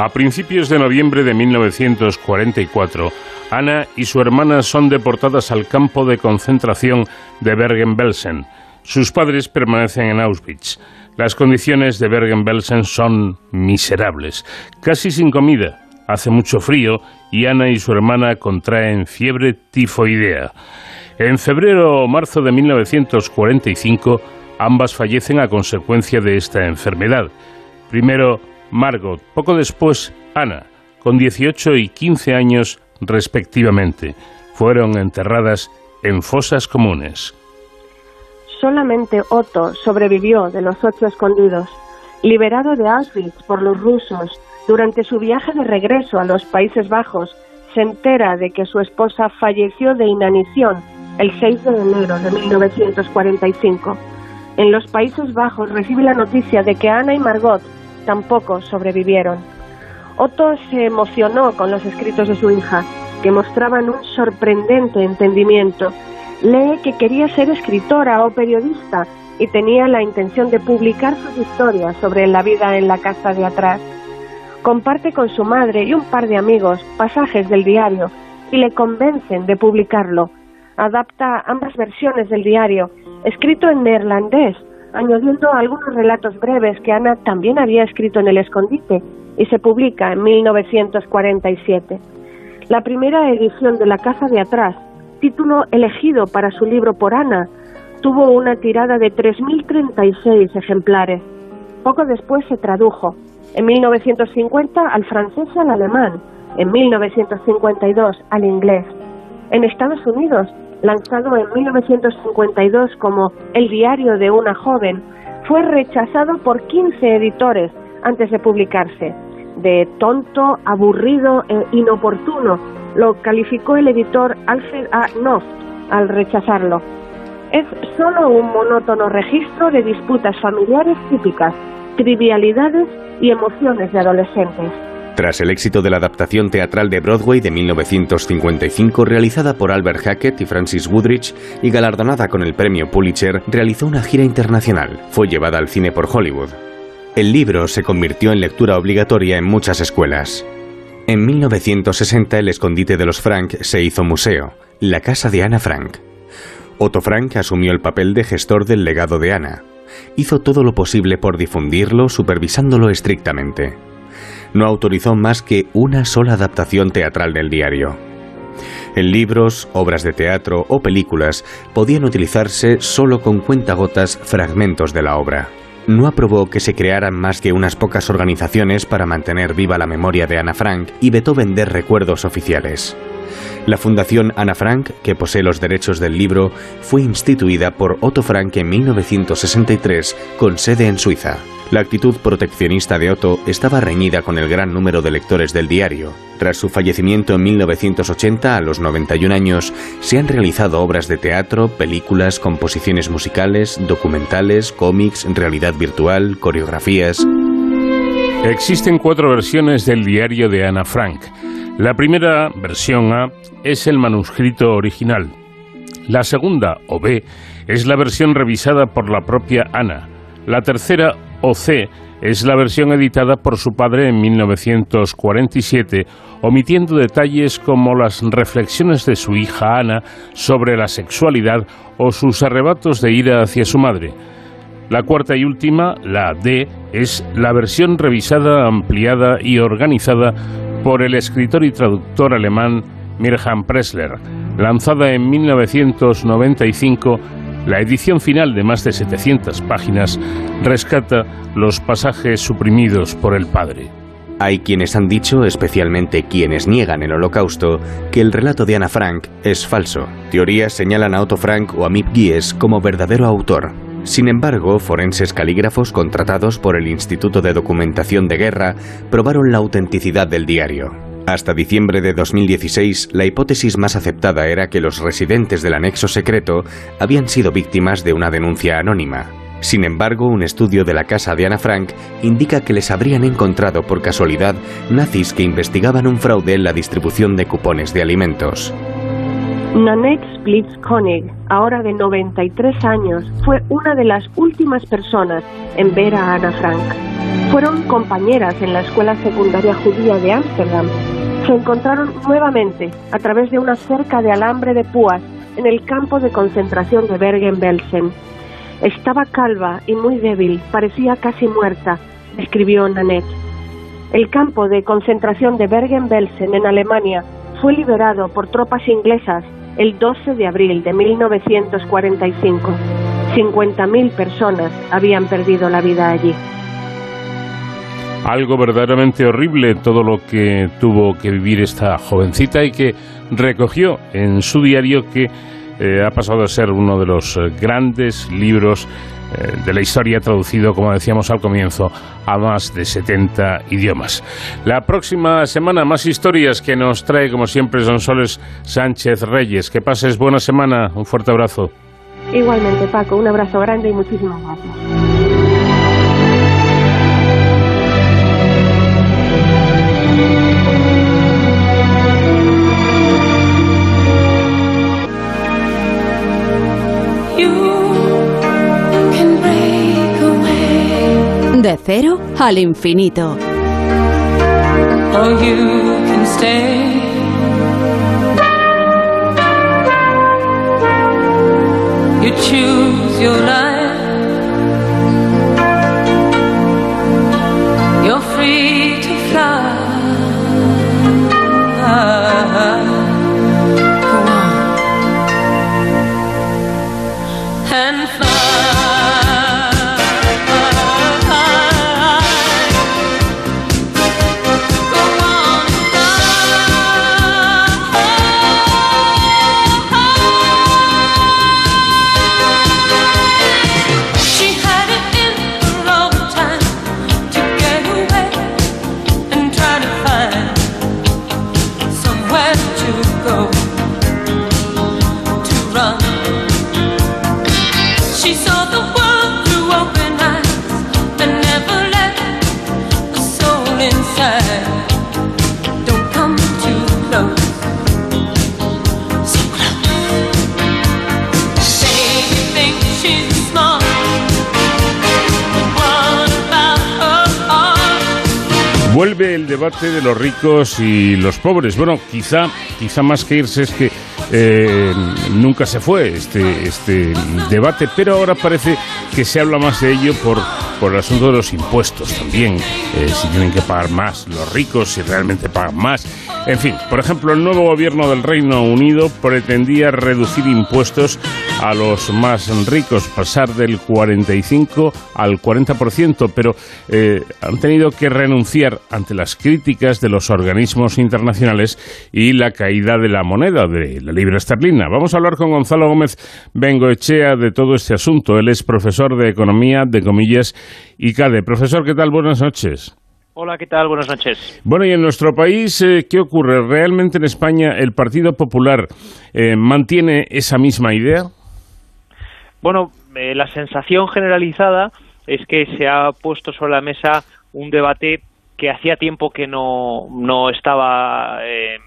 A principios de noviembre de 1944, Ana y su hermana son deportadas al campo de concentración de Bergen-Belsen. Sus padres permanecen en Auschwitz. Las condiciones de Bergen-Belsen son miserables, casi sin comida, hace mucho frío y Ana y su hermana contraen fiebre tifoidea. En febrero o marzo de 1945, ambas fallecen a consecuencia de esta enfermedad. Primero Margot, poco después Ana, con 18 y 15 años respectivamente. Fueron enterradas en fosas comunes.
Solamente Otto sobrevivió de los ocho escondidos. Liberado de Auschwitz por los rusos, durante su viaje de regreso a los Países Bajos, se entera de que su esposa falleció de inanición el 6 de enero de 1945. En los Países Bajos recibe la noticia de que Ana y Margot tampoco sobrevivieron. Otto se emocionó con los escritos de su hija, que mostraban un sorprendente entendimiento. Lee que quería ser escritora o periodista y tenía la intención de publicar sus historias sobre la vida en la casa de atrás. Comparte con su madre y un par de amigos pasajes del diario y le convencen de publicarlo. Adapta ambas versiones del diario, escrito en neerlandés, añadiendo algunos relatos breves que Ana también había escrito en El Escondite y se publica en 1947. La primera edición de La Casa de Atrás, título elegido para su libro por Ana, tuvo una tirada de 3.036 ejemplares. Poco después se tradujo, en 1950 al francés y al alemán, en 1952 al inglés. En Estados Unidos lanzado en 1952 como El diario de una joven, fue rechazado por 15 editores antes de publicarse. De tonto, aburrido e inoportuno lo calificó el editor Alfred A. Knopf al rechazarlo. Es solo un monótono registro de disputas familiares típicas, trivialidades y emociones de adolescentes.
Tras el éxito de la adaptación teatral de Broadway de 1955 realizada por Albert Hackett y Francis Woodrich y galardonada con el premio Pulitzer, realizó una gira internacional. Fue llevada al cine por Hollywood. El libro se convirtió en lectura obligatoria en muchas escuelas. En 1960 el escondite de los Frank se hizo museo, la casa de Ana Frank. Otto Frank asumió el papel de gestor del legado de Ana. Hizo todo lo posible por difundirlo, supervisándolo estrictamente. No autorizó más que una sola adaptación teatral del diario. En libros, obras de teatro o películas podían utilizarse solo con cuentagotas fragmentos de la obra no aprobó que se crearan más que unas pocas organizaciones para mantener viva la memoria de Ana Frank y vetó vender recuerdos oficiales. La Fundación Ana Frank, que posee los derechos del libro, fue instituida por Otto Frank en 1963 con sede en Suiza. La actitud proteccionista de Otto estaba reñida con el gran número de lectores del diario. Tras su fallecimiento en 1980, a los 91 años, se han realizado obras de teatro, películas, composiciones musicales, documentales, cómics, realidad virtual, coreografías.
Existen cuatro versiones del diario de Ana Frank. La primera, versión A, es el manuscrito original. La segunda, o B, es la versión revisada por la propia Ana. La tercera, o C, es la versión editada por su padre en 1947, omitiendo detalles como las reflexiones de su hija Ana sobre la sexualidad o sus arrebatos de ira hacia su madre. La cuarta y última, la D, es la versión revisada, ampliada y organizada por el escritor y traductor alemán Mirjam Pressler, lanzada en 1995 la edición final de más de 700 páginas rescata los pasajes suprimidos por el padre.
Hay quienes han dicho, especialmente quienes niegan el holocausto, que el relato de Ana Frank es falso. Teorías señalan a Otto Frank o a Mip Gies como verdadero autor. Sin embargo, forenses calígrafos contratados por el Instituto de Documentación de Guerra probaron la autenticidad del diario. Hasta diciembre de 2016, la hipótesis más aceptada era que los residentes del anexo secreto habían sido víctimas de una denuncia anónima. Sin embargo, un estudio de la casa de Ana Frank indica que les habrían encontrado por casualidad nazis que investigaban un fraude en la distribución de cupones de alimentos.
Nanette Splitz-Koenig, ahora de 93 años, fue una de las últimas personas en ver a Ana Frank. Fueron compañeras en la escuela secundaria judía de Ámsterdam. Se encontraron nuevamente a través de una cerca de alambre de púas en el campo de concentración de Bergen-Belsen. Estaba calva y muy débil, parecía casi muerta, escribió Nanette. El campo de concentración de Bergen-Belsen en Alemania fue liberado por tropas inglesas el 12 de abril de 1945. 50.000 personas habían perdido la vida allí
algo verdaderamente horrible todo lo que tuvo que vivir esta jovencita y que recogió en su diario que eh, ha pasado a ser uno de los eh, grandes libros de la historia traducido, como decíamos al comienzo, a más de 70 idiomas. La próxima semana más historias que nos trae, como siempre, Soles Sánchez Reyes. Que pases buena semana. Un fuerte abrazo.
Igualmente, Paco. Un abrazo grande y muchísimas gracias.
De cero al infinito. Or you can stay. You choose your life.
Debate de los ricos y los pobres. Bueno, quizá, quizá más que irse es que eh, nunca se fue este, este debate, pero ahora parece que se habla más de ello por, por el asunto de los impuestos también. Eh, si tienen que pagar más los ricos, si realmente pagan más. En fin, por ejemplo, el nuevo gobierno del Reino Unido pretendía reducir impuestos a los más ricos, pasar del 45 al 40%, pero eh, han tenido que renunciar ante las críticas de los organismos internacionales y la caída de la moneda, de la libra esterlina. Vamos a hablar con Gonzalo Gómez Bengoechea de todo este asunto. Él es profesor de Economía, de comillas, y CADE. Profesor, ¿qué tal? Buenas noches.
Hola, ¿qué tal? Buenas noches.
Bueno, y en nuestro país, eh, ¿qué ocurre? ¿Realmente en España el Partido Popular eh, mantiene esa misma idea?
Bueno, eh, la sensación generalizada es que se ha puesto sobre la mesa un debate que hacía tiempo que no, no estaba en,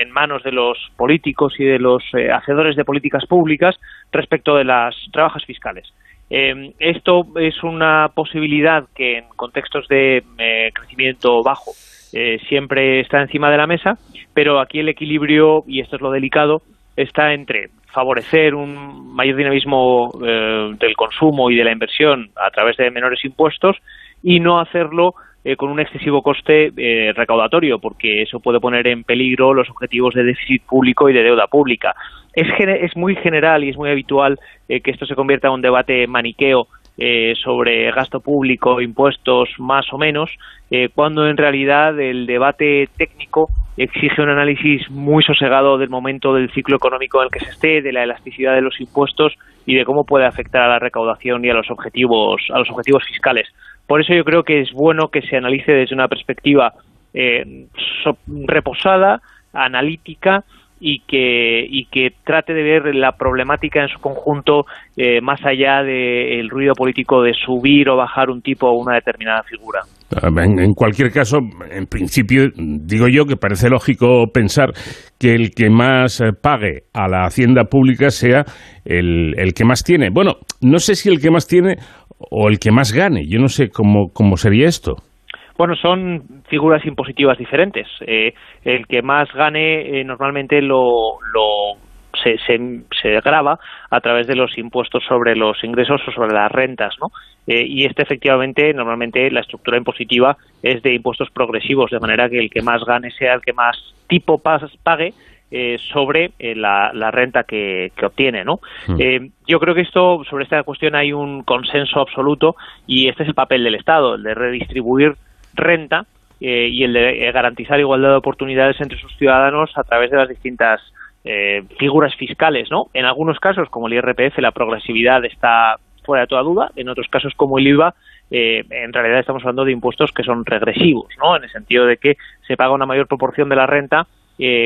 en, manos de los políticos y de los hacedores de políticas públicas respecto de las trabajas fiscales. Eh, esto es una posibilidad que en contextos de eh, crecimiento bajo eh, siempre está encima de la mesa, pero aquí el equilibrio, y esto es lo delicado, está entre favorecer un mayor dinamismo del consumo y de la inversión a través de menores impuestos y no hacerlo con un excesivo coste recaudatorio, porque eso puede poner en peligro los objetivos de déficit público y de deuda pública. Es, es muy general y es muy habitual eh, que esto se convierta en un debate maniqueo eh, sobre gasto público, impuestos, más o menos, eh, cuando en realidad el debate técnico exige un análisis muy sosegado del momento del ciclo económico en el que se esté, de la elasticidad de los impuestos y de cómo puede afectar a la recaudación y a los objetivos, a los objetivos fiscales. Por eso yo creo que es bueno que se analice desde una perspectiva reposada, analítica y que, y que trate de ver la problemática en su conjunto eh, más allá del ruido político de subir o bajar un tipo o una determinada figura.
En, cualquier caso, en principio, digo yo que parece lógico pensar que el que más eh, pague a la hacienda pública sea el, el que más tiene. Bueno, no sé si el que más tiene o el que más gane. Yo no sé cómo, cómo sería esto.
Bueno, son figuras impositivas diferentes. Eh, el que más gane eh, normalmente lo, lo se, se, grava a través de los impuestos sobre los ingresos o sobre las rentas, ¿no? Eh, y este efectivamente, normalmente la estructura impositiva es de impuestos progresivos, de manera que el que más gane sea el que más tipo pague sobre la, la, renta que, que obtiene, ¿no? Hmm. yo creo que esto, sobre esta cuestión hay un consenso absoluto y este es el papel del Estado, el de redistribuir renta eh, y el de eh, garantizar igualdad de oportunidades entre sus ciudadanos a través de las distintas eh, figuras fiscales, ¿no? En algunos casos, como el IRPF, la progresividad está fuera de toda duda. En otros casos, como el IVA, en realidad estamos hablando de impuestos que son regresivos, ¿no? En el sentido de que se paga una mayor proporción de la renta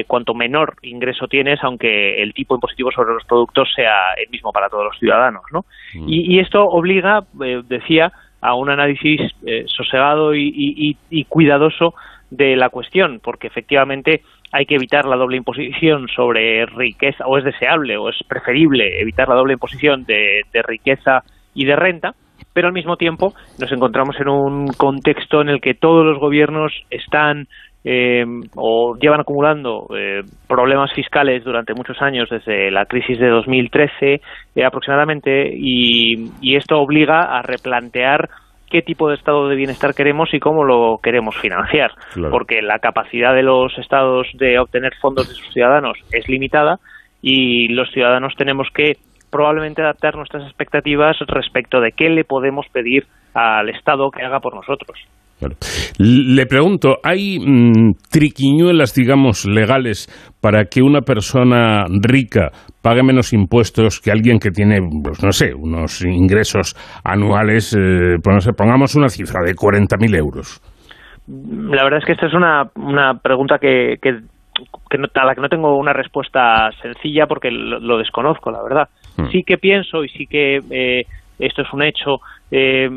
cuanto menor ingreso tienes, aunque el tipo impositivo sobre los productos sea el mismo para todos los ciudadanos, ¿no? Mm. Y, y, esto obliga, decía, a un análisis eh, sosegado y, cuidadoso de la cuestión, porque efectivamente hay que evitar la doble imposición sobre riqueza, o es deseable o es preferible evitar la doble imposición de, riqueza y de renta, pero al mismo tiempo nos encontramos en un contexto en el que todos los gobiernos están eh, o llevan acumulando eh, problemas fiscales durante muchos años, desde la crisis de 2013 eh, aproximadamente, y, esto obliga a replantear qué tipo de estado de bienestar queremos y cómo lo queremos financiar, porque la capacidad de los estados de obtener fondos de sus ciudadanos es limitada y los ciudadanos tenemos que probablemente adaptar nuestras expectativas respecto de qué le podemos pedir al Estado que haga por nosotros.
Le pregunto, ¿hay mm, triquiñuelas, digamos, legales para que una persona rica pague menos impuestos que alguien que tiene, pues no sé, unos ingresos anuales, eh, pues pongamos una cifra de 40.000 euros?
La verdad es que esta es una, una pregunta que, que, a la que no tengo una respuesta sencilla porque lo, desconozco, la verdad. Hmm. Sí que pienso y sí que eh, esto es un hecho eh,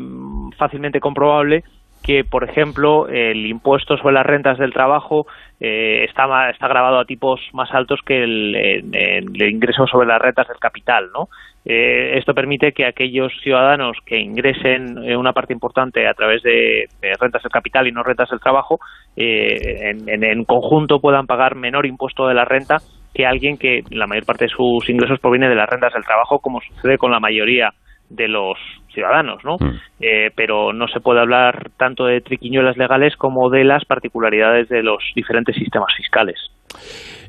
fácilmente comprobable que, por ejemplo, el impuesto sobre las rentas del trabajo eh, está, está grabado a tipos más altos que el, ingreso sobre las rentas del capital, ¿no? Eh, esto permite que aquellos ciudadanos que ingresen una parte importante a través de, rentas del capital y no rentas del trabajo, eh, en, en, conjunto puedan pagar menor impuesto de la renta que alguien que la mayor parte de sus ingresos proviene de las rentas del trabajo, como sucede con la mayoría de los ciudadanos, ¿no? Mm. Eh, pero no se puede hablar tanto de triquiñuelas legales como de las particularidades de los diferentes sistemas fiscales.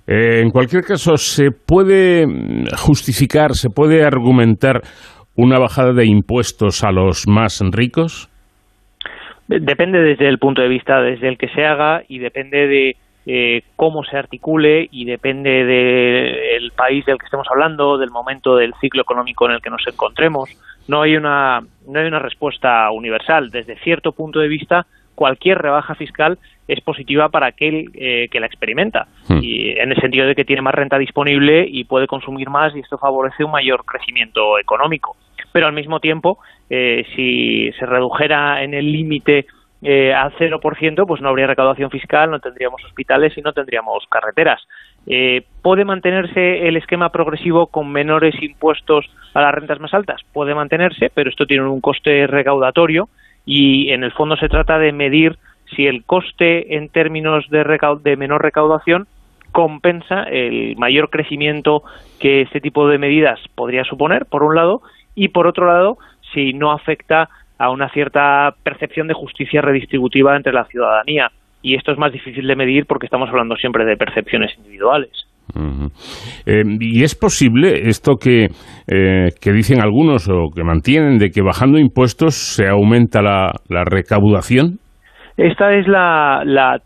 Eh, en cualquier caso, ¿se puede justificar, se puede argumentar una bajada de impuestos a los más ricos?
Depende desde el punto de vista desde el que se haga y depende de eh, cómo se articule y depende del país del que estemos hablando, del momento del ciclo económico en el que nos encontremos. No hay una, no hay una respuesta universal. Desde cierto punto de vista, cualquier rebaja fiscal es positiva para aquel eh, que la experimenta, hmm. y en el sentido de que tiene más renta disponible y puede consumir más y esto favorece un mayor crecimiento económico. Pero al mismo tiempo, eh, si se redujera en el límite eh, al 0%, pues no habría recaudación fiscal, no tendríamos hospitales y no tendríamos carreteras. Eh, ¿Puede mantenerse el esquema progresivo con menores impuestos a las rentas más altas? Puede mantenerse, pero esto tiene un coste recaudatorio y en el fondo se trata de medir si el coste en términos de, de menor recaudación compensa el mayor crecimiento que este tipo de medidas podría suponer, por un lado, y por otro lado, si no afecta a una cierta percepción de justicia redistributiva entre la ciudadanía. Y esto es más difícil de medir porque estamos hablando siempre de percepciones individuales.
Eh, ¿Y es posible esto que, eh, que, dicen algunos o que mantienen de que bajando impuestos se aumenta la, recaudación?
Esta es la,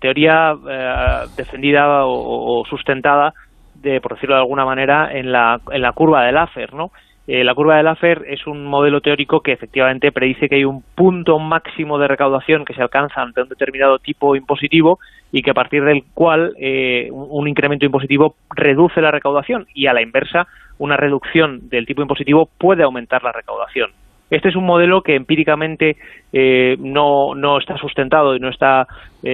teoría eh, defendida o, sustentada, de, por decirlo de alguna manera, en la, en la curva del AFER, ¿no? Eh, la curva de Laffer es un modelo teórico que efectivamente predice que hay un punto máximo de recaudación que se alcanza ante un determinado tipo impositivo y que a partir del cual eh, un incremento impositivo reduce la recaudación y a la inversa una reducción del tipo impositivo puede aumentar la recaudación. Este es un modelo que empíricamente eh, no, no, está sustentado y no está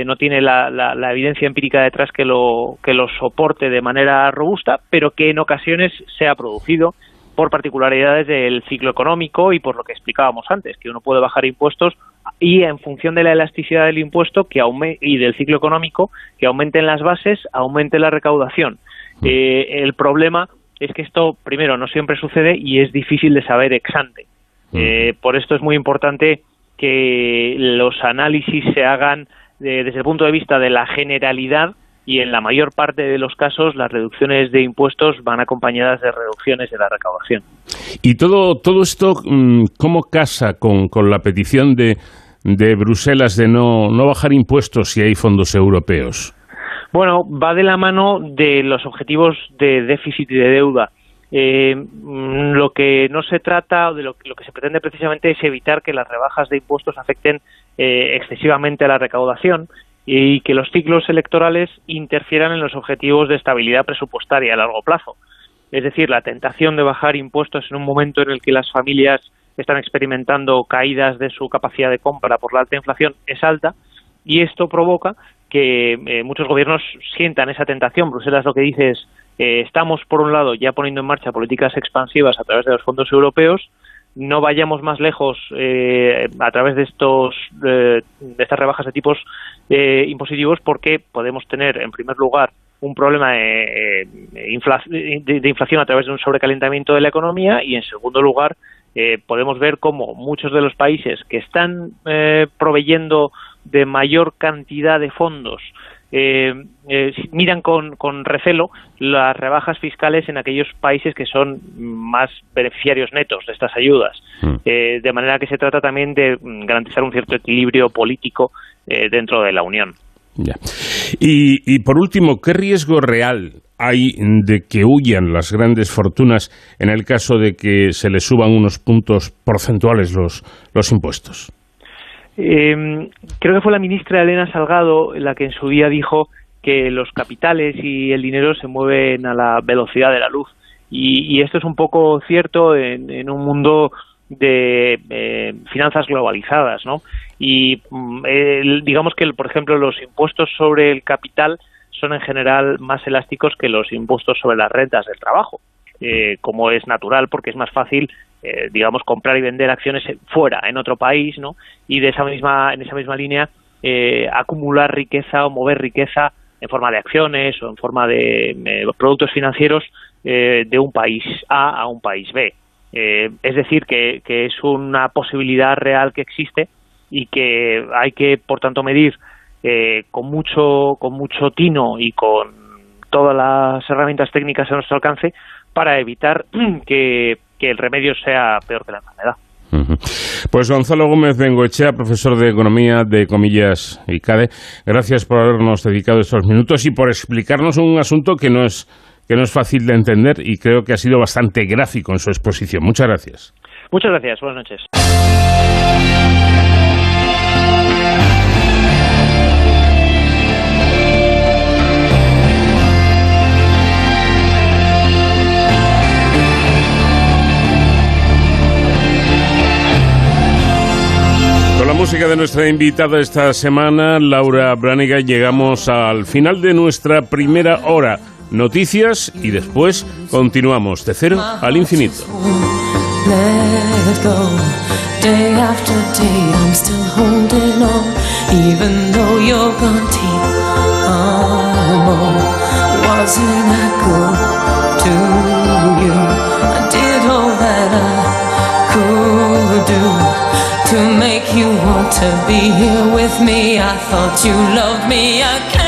no tiene la, la, evidencia empírica detrás que lo que lo soporte de manera robusta, pero que en ocasiones se ha producido por particularidades del ciclo económico y por lo que explicábamos antes, que uno puede bajar impuestos y en función de la elasticidad del impuesto que y del ciclo económico, que aumenten las bases, aumente la recaudación. Mm. Eh, el problema es que esto, primero, no siempre sucede y es difícil de saber ex ante. Mm. Eh, por esto es muy importante que los análisis se hagan desde el punto de vista de la generalidad y en la mayor parte de los casos las reducciones de impuestos van acompañadas de reducciones de la recaudación.
¿Y todo, todo esto mm, cómo casa con, la petición de, de Bruselas de no, no bajar impuestos si hay fondos europeos?
Bueno, va de la mano de los objetivos de déficit y de deuda. Eh, mm, lo que no se trata, de lo, lo, que se pretende precisamente es evitar que las rebajas de impuestos afecten eh, excesivamente a la recaudación y que los ciclos electorales interfieran en los objetivos de estabilidad presupuestaria a largo plazo. Es decir, la tentación de bajar impuestos en un momento en el que las familias están experimentando caídas de su capacidad de compra por la alta inflación es alta y esto provoca que eh, muchos gobiernos sientan esa tentación. Bruselas lo que dice es eh, estamos por un lado ya poniendo en marcha políticas expansivas a través de los fondos europeos no vayamos más lejos eh, a través de estos de estas rebajas de tipos eh, impositivos porque podemos tener en primer lugar un problema de, inflación a través de un sobrecalentamiento de la economía y en segundo lugar eh, podemos ver cómo muchos de los países que están proveyendo de mayor cantidad de fondos eh, eh, miran con, con, recelo las rebajas fiscales en aquellos países que son más beneficiarios netos de estas ayudas. Hmm. Eh, de manera que se trata también de garantizar un cierto equilibrio político dentro de la Unión.
Y, y, por último, ¿qué riesgo real hay de que huyan las grandes fortunas en el caso de que se les suban unos puntos porcentuales los, los impuestos?
Eh, creo que fue la ministra Elena Salgado la que en su día dijo que los capitales y el dinero se mueven a la velocidad de la luz. Y, esto es un poco cierto en, un mundo de eh, finanzas globalizadas, ¿no? Y mm, digamos que, por ejemplo, los impuestos sobre el capital son en general más elásticos que los impuestos sobre las rentas del trabajo, eh, como es natural porque es más fácil eh, digamos comprar y vender acciones fuera en otro país no y de esa misma en esa misma línea eh, acumular riqueza o mover riqueza en forma de acciones o en forma de productos financieros de un país A a un país B. Es decir que, que es una posibilidad real que existe y que hay que por tanto medir eh, con mucho con mucho tino y con todas las herramientas técnicas a nuestro alcance para evitar que, el remedio sea peor que la enfermedad.
Pues Gonzalo Gómez Bengoechea, profesor de Economía de Comillas y CADE, gracias por habernos dedicado estos minutos y por explicarnos un asunto que no es que no es fácil de entender y creo que ha sido bastante gráfico en su exposición. Muchas gracias.
Muchas gracias. Buenas noches.
Música de nuestra invitada esta semana, Laura Braniga, llegamos al final de nuestra primera hora. Noticias y después continuamos de cero al infinito.
To make you want to be here with me. I thought you loved me. I can't.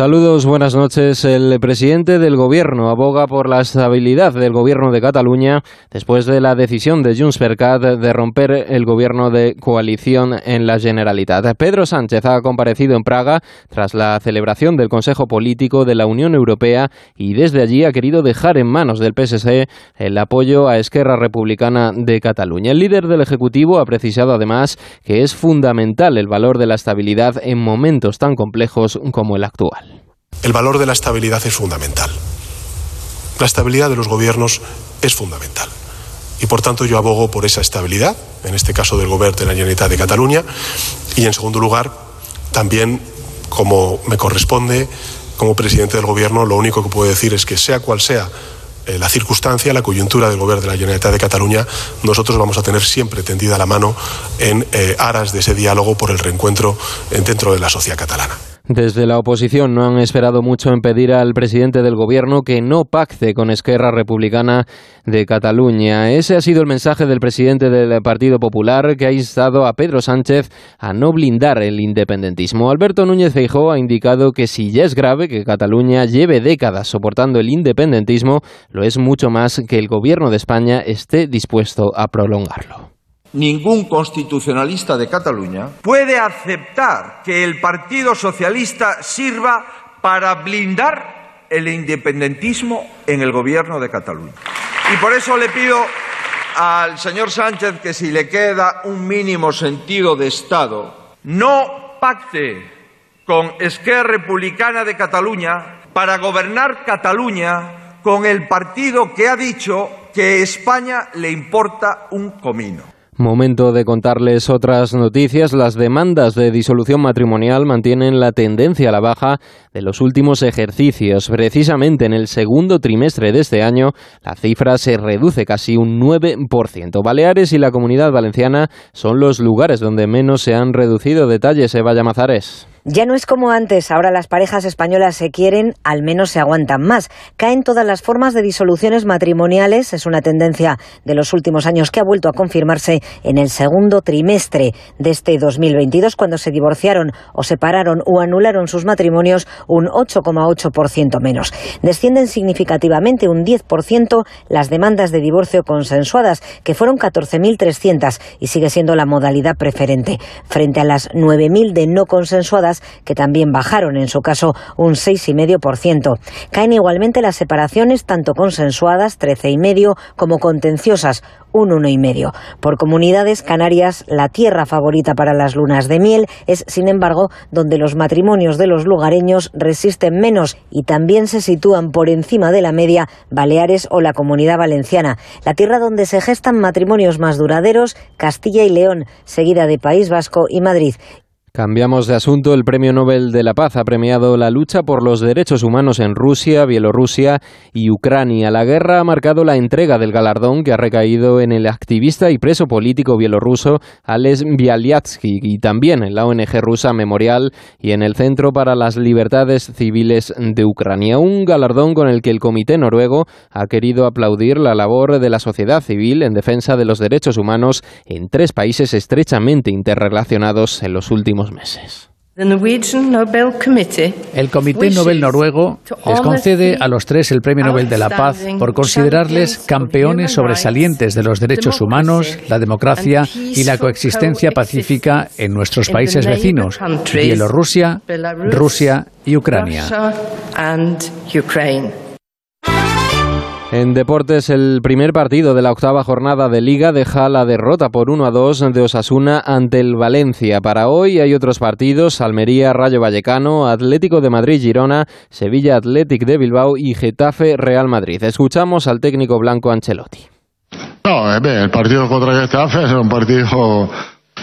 Saludos, buenas noches. El presidente del Gobierno aboga por la estabilidad del Gobierno de Cataluña después de la decisión de Junts per Cat de romper el Gobierno de coalición en la Generalitat. Pedro Sánchez ha comparecido en Praga tras la celebración del Consejo Político de la Unión Europea y desde allí ha querido dejar en manos del PSC el apoyo a Esquerra Republicana de Cataluña. El líder del Ejecutivo ha precisado además que es fundamental el valor de la estabilidad en momentos tan complejos como el actual.
El valor de la estabilidad es fundamental. La estabilidad de los gobiernos es fundamental. Y por tanto yo abogo por esa estabilidad, en este caso del Gobierno de la Generalitat de Cataluña, y en segundo lugar, también como me corresponde, como presidente del Gobierno, lo único que puedo decir es que sea cual sea eh, la circunstancia, la coyuntura del Gobierno de la Generalitat de Cataluña, nosotros vamos a tener siempre tendida la mano en eh, aras de ese diálogo por el reencuentro dentro de la sociedad catalana.
Desde la oposición no han esperado mucho en pedir al presidente del gobierno que no pacte con Esquerra Republicana de Cataluña. Ese ha sido el mensaje del presidente del Partido Popular que ha instado a Pedro Sánchez a no blindar el independentismo. Alberto Núñez Feijóo ha indicado que si ya es grave que Cataluña lleve décadas soportando el independentismo, lo es mucho más que el gobierno de España esté dispuesto a prolongarlo
ningún constitucionalista de Cataluña puede aceptar que el Partido Socialista sirva para blindar el independentismo en el gobierno de Cataluña. Y por eso le pido al señor Sánchez que si le queda un mínimo sentido de Estado, no pacte con Esquerra Republicana de Cataluña para gobernar Cataluña con el partido que ha dicho que España le importa un comino.
Momento de contarles otras noticias. Las demandas de disolución matrimonial mantienen la tendencia a la baja de los últimos ejercicios. Precisamente en el segundo trimestre de este año, la cifra se reduce casi un 9%. Baleares y la comunidad valenciana son los lugares donde menos se han reducido. Detalles, Eva Llamazares.
Ya no es como antes, ahora las parejas españolas se quieren, al menos se aguantan más. Caen todas las formas de disoluciones matrimoniales, es una tendencia de los últimos años que ha vuelto a confirmarse en el segundo trimestre de este 2022, cuando se divorciaron o separaron o anularon sus matrimonios un 8,8% menos. Descienden significativamente un 10% las demandas de divorcio consensuadas, que fueron 14.300 y sigue siendo la modalidad preferente, frente a las 9.000 de no consensuadas que también bajaron, en su caso, un 6,5%. Caen igualmente las separaciones, tanto consensuadas, 13,5%, como contenciosas, un 1,5%. Por comunidades, Canarias, la tierra favorita para las lunas de miel, es, sin embargo, donde los matrimonios de los lugareños resisten menos y también se sitúan por encima de la media Baleares o la Comunidad Valenciana, la tierra donde se gestan matrimonios más duraderos, Castilla y León, seguida de País Vasco y Madrid.
Cambiamos de asunto. El Premio Nobel de la Paz ha premiado la lucha por los derechos humanos en Rusia, Bielorrusia y Ucrania. La guerra ha marcado la entrega del galardón que ha recaído en el activista y preso político bielorruso Ales Bialyatsky y también en la ONG rusa Memorial y en el Centro para las Libertades Civiles de Ucrania. Un galardón con el que el Comité Noruego ha querido aplaudir la labor de la sociedad civil en defensa de los derechos humanos en tres países estrechamente interrelacionados en los últimos meses.
El Comité Nobel Noruego les concede a los tres el Premio Nobel de la Paz por considerarles campeones sobresalientes de los derechos humanos, la democracia y la coexistencia pacífica en nuestros países vecinos, Bielorrusia, Rusia y Ucrania.
En deportes, el primer partido de la octava jornada de Liga deja la derrota por 1 a 2 de Osasuna ante el Valencia. Para hoy hay otros partidos: Almería, Rayo Vallecano, Atlético de Madrid, Girona, Sevilla Athletic de Bilbao y Getafe Real Madrid. Escuchamos al técnico blanco Ancelotti.
No, eh, el partido contra Getafe es un partido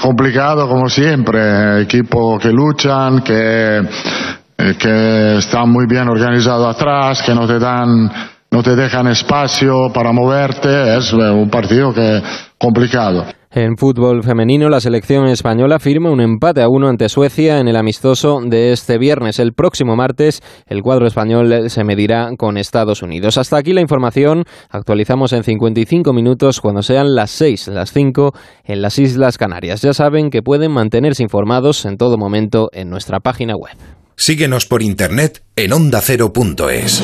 complicado como siempre. Equipos que luchan, que, eh, que están muy bien organizados atrás, que no te dan no te dejan espacio para moverte, es un partido que complicado.
En fútbol femenino, la selección española firma un empate a uno ante Suecia en el amistoso de este viernes. El próximo martes, el cuadro español se medirá con Estados Unidos. Hasta aquí la información. Actualizamos en 55 minutos cuando sean las 6, las 5 en las Islas Canarias. Ya saben que pueden mantenerse informados en todo momento en nuestra página web.
Síguenos por internet en ondacero.es.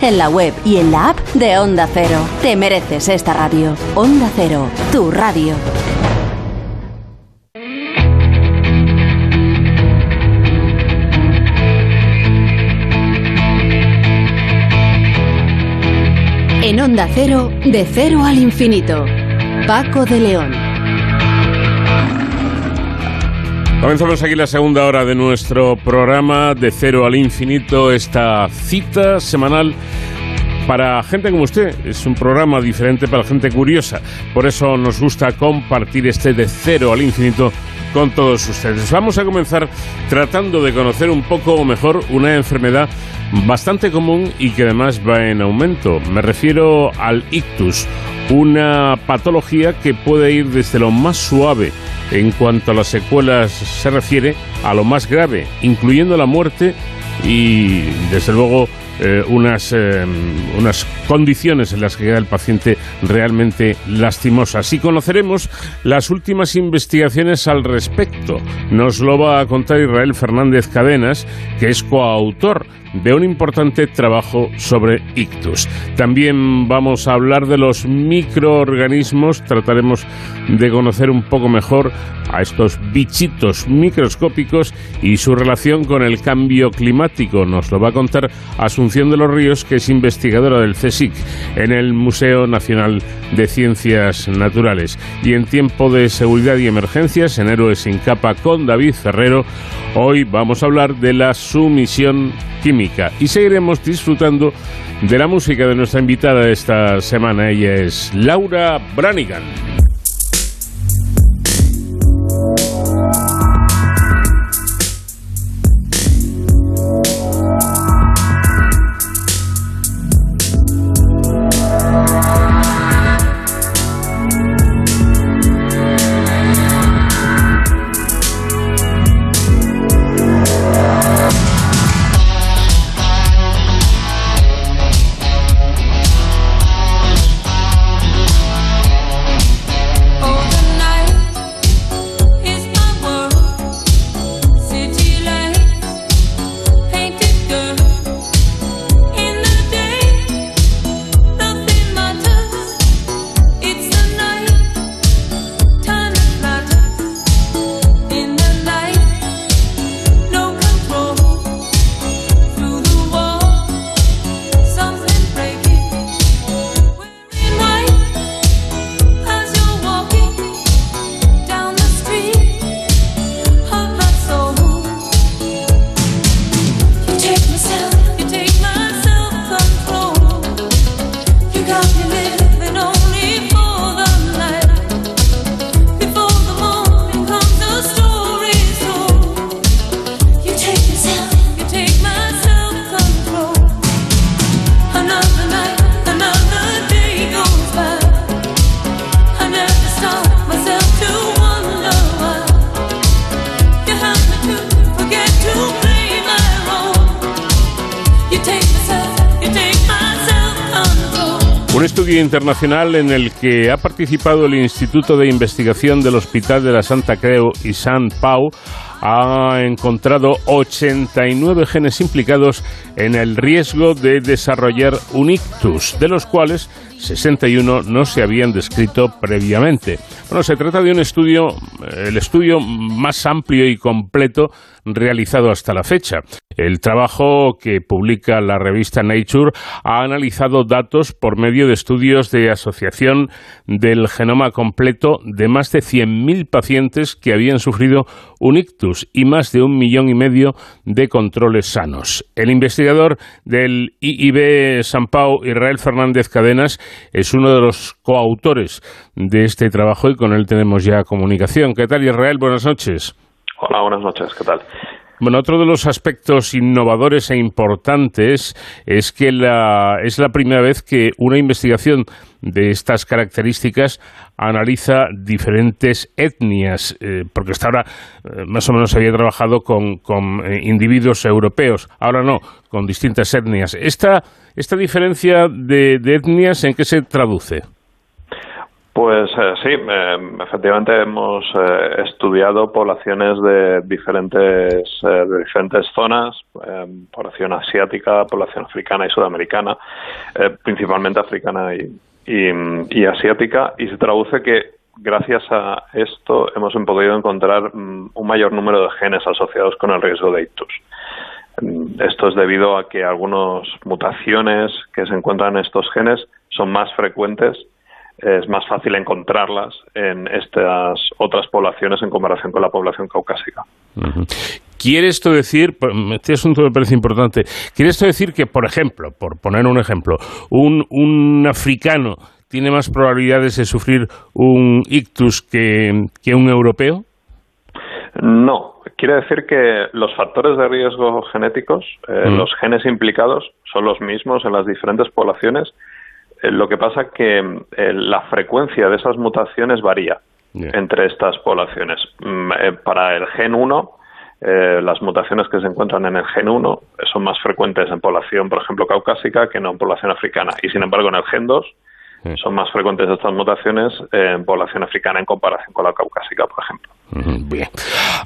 en la web y en la app de Onda Cero. Te mereces esta radio. Onda Cero, tu radio. En Onda Cero, de cero al infinito. Paco de León.
Comenzamos aquí la segunda hora de nuestro programa de cero al infinito, esta cita semanal para gente como usted. Es un programa diferente para gente curiosa. Por eso nos gusta compartir este de cero al infinito con todos ustedes. Vamos a comenzar tratando de conocer un poco mejor una enfermedad bastante común y que además va en aumento. Me refiero al ictus, una patología que puede ir desde lo más suave en cuanto a las secuelas se refiere a lo más grave, incluyendo la muerte y desde luego eh, unas, eh, unas condiciones en las que queda el paciente realmente lastimosas. Y conoceremos las últimas investigaciones al respecto. Nos lo va a contar Israel Fernández Cadenas, que es coautor de un importante trabajo sobre ictus. También vamos a hablar de los microorganismos, trataremos de conocer un poco mejor a estos bichitos microscópicos y su relación con el cambio climático. Nos lo va a contar Asunción de los Ríos, que es investigadora del CSIC en el Museo Nacional de Ciencias Naturales. Y en tiempo de seguridad y emergencias, en Héroes sin capa con David Ferrero, hoy vamos a hablar de la sumisión química y seguiremos disfrutando de la música de nuestra invitada esta semana. Ella es Laura Branigan. Internacional en el que ha participado el Instituto de Investigación del Hospital de la Santa Creu y San Pau ha encontrado 89 genes implicados en el riesgo de desarrollar un ictus, de los cuales 61 no se habían descrito previamente. Bueno, se trata de un estudio, el estudio más amplio y completo realizado hasta la fecha. El trabajo que publica la revista Nature ha analizado datos por medio de estudios de asociación del genoma completo de más de 100.000 pacientes que habían sufrido un ictus y más de un millón y medio de controles sanos. El investigador del IIB San Pau, Israel Fernández Cadenas, es uno de los coautores de este trabajo y con él tenemos ya comunicación. ¿Qué tal, Israel? Buenas noches.
Hola, buenas noches. ¿Qué tal?
Bueno, otro de los aspectos innovadores e importantes es que la, es la primera vez que una investigación de estas características analiza diferentes etnias, eh, porque hasta ahora eh, más o menos había trabajado con, con eh, individuos europeos, ahora no, con distintas etnias. ¿Esta, esta diferencia de etnias en qué se traduce?
Pues sí, efectivamente hemos estudiado poblaciones de diferentes, de diferentes zonas, población asiática, población africana y sudamericana, principalmente africana y, y, asiática y se traduce que gracias a esto hemos podido encontrar mm, un mayor número de genes asociados con el riesgo de ictus. Mm, esto es debido a que algunas mutaciones que se encuentran en estos genes son más frecuentes, es más fácil encontrarlas en estas otras poblaciones en comparación con la población caucásica.
¿Quiere esto decir, este asunto me parece importante, quiere esto decir que, por ejemplo, por poner un ejemplo, un, un africano tiene más probabilidades de sufrir un ictus que, un europeo?
No, quiere decir que los factores de riesgo genéticos, eh, mm. los genes implicados, son los mismos en las diferentes poblaciones. Eh, lo que pasa que eh, la frecuencia de esas mutaciones varía entre estas poblaciones. Mm, para el gen 1, eh, las mutaciones que se encuentran en el gen 1 son más frecuentes en población, por ejemplo, caucásica que no en población africana. Y sin embargo, en el gen 2 son más frecuentes estas mutaciones en población africana en comparación con la caucásica, por ejemplo.
Bien.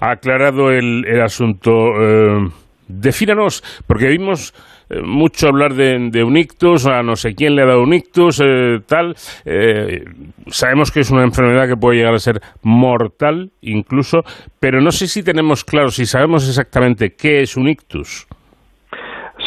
Aclarado el, el asunto. Eh Defínanos, porque vimos eh, mucho hablar de, un ictus, a no sé quién le ha dado un ictus, eh, tal. Eh, sabemos que es una enfermedad que puede llegar a ser mortal incluso, pero no sé si tenemos claro, si sabemos exactamente qué es un ictus.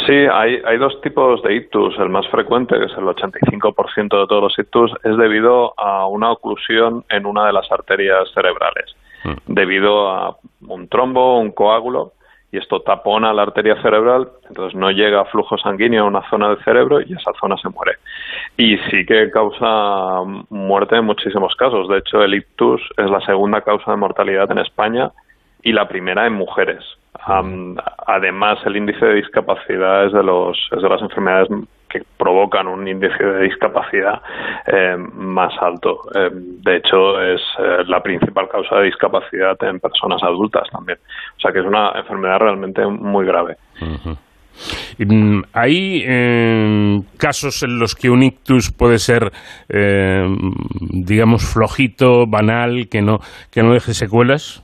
Sí, hay, hay dos tipos de ictus. El más frecuente, que es el 85% de todos los ictus, es debido a una oclusión en una de las arterias cerebrales, mm. debido a un trombo, un coágulo y esto tapona la arteria cerebral, entonces no llega flujo sanguíneo a una zona del cerebro y esa zona se muere. Y sí que causa muerte en muchísimos casos. De hecho, el ictus es la segunda causa de mortalidad en España y la primera en mujeres. además, el índice de discapacidad es de, los, es de las enfermedades que provocan un índice de discapacidad eh, más alto. Eh, de hecho, es eh, la principal causa de discapacidad en personas adultas también. O sea que es una enfermedad realmente muy grave.
Mm, ¿Hay casos en los que un ictus puede ser, digamos, flojito, banal, que no, que no deje secuelas?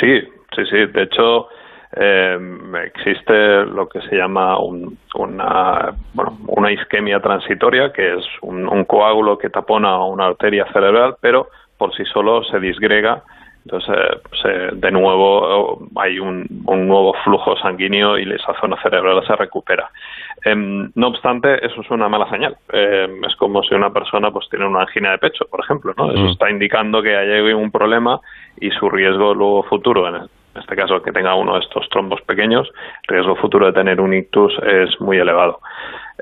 Sí, sí, sí. De hecho, eh, existe lo que se llama una, bueno, una isquemia transitoria, que es un, coágulo que tapona una arteria cerebral, pero por sí solo se disgrega. Entonces, eh, de nuevo hay un, nuevo flujo sanguíneo y esa zona cerebral se recupera. Em, no obstante, eso es una mala señal. Em, es como si una persona pues tiene una angina de pecho, por ejemplo. ¿no? Eso está indicando que hay un problema y su riesgo luego futuro en el en este caso que tenga uno de estos trombos pequeños, el riesgo futuro de tener un ictus es muy elevado.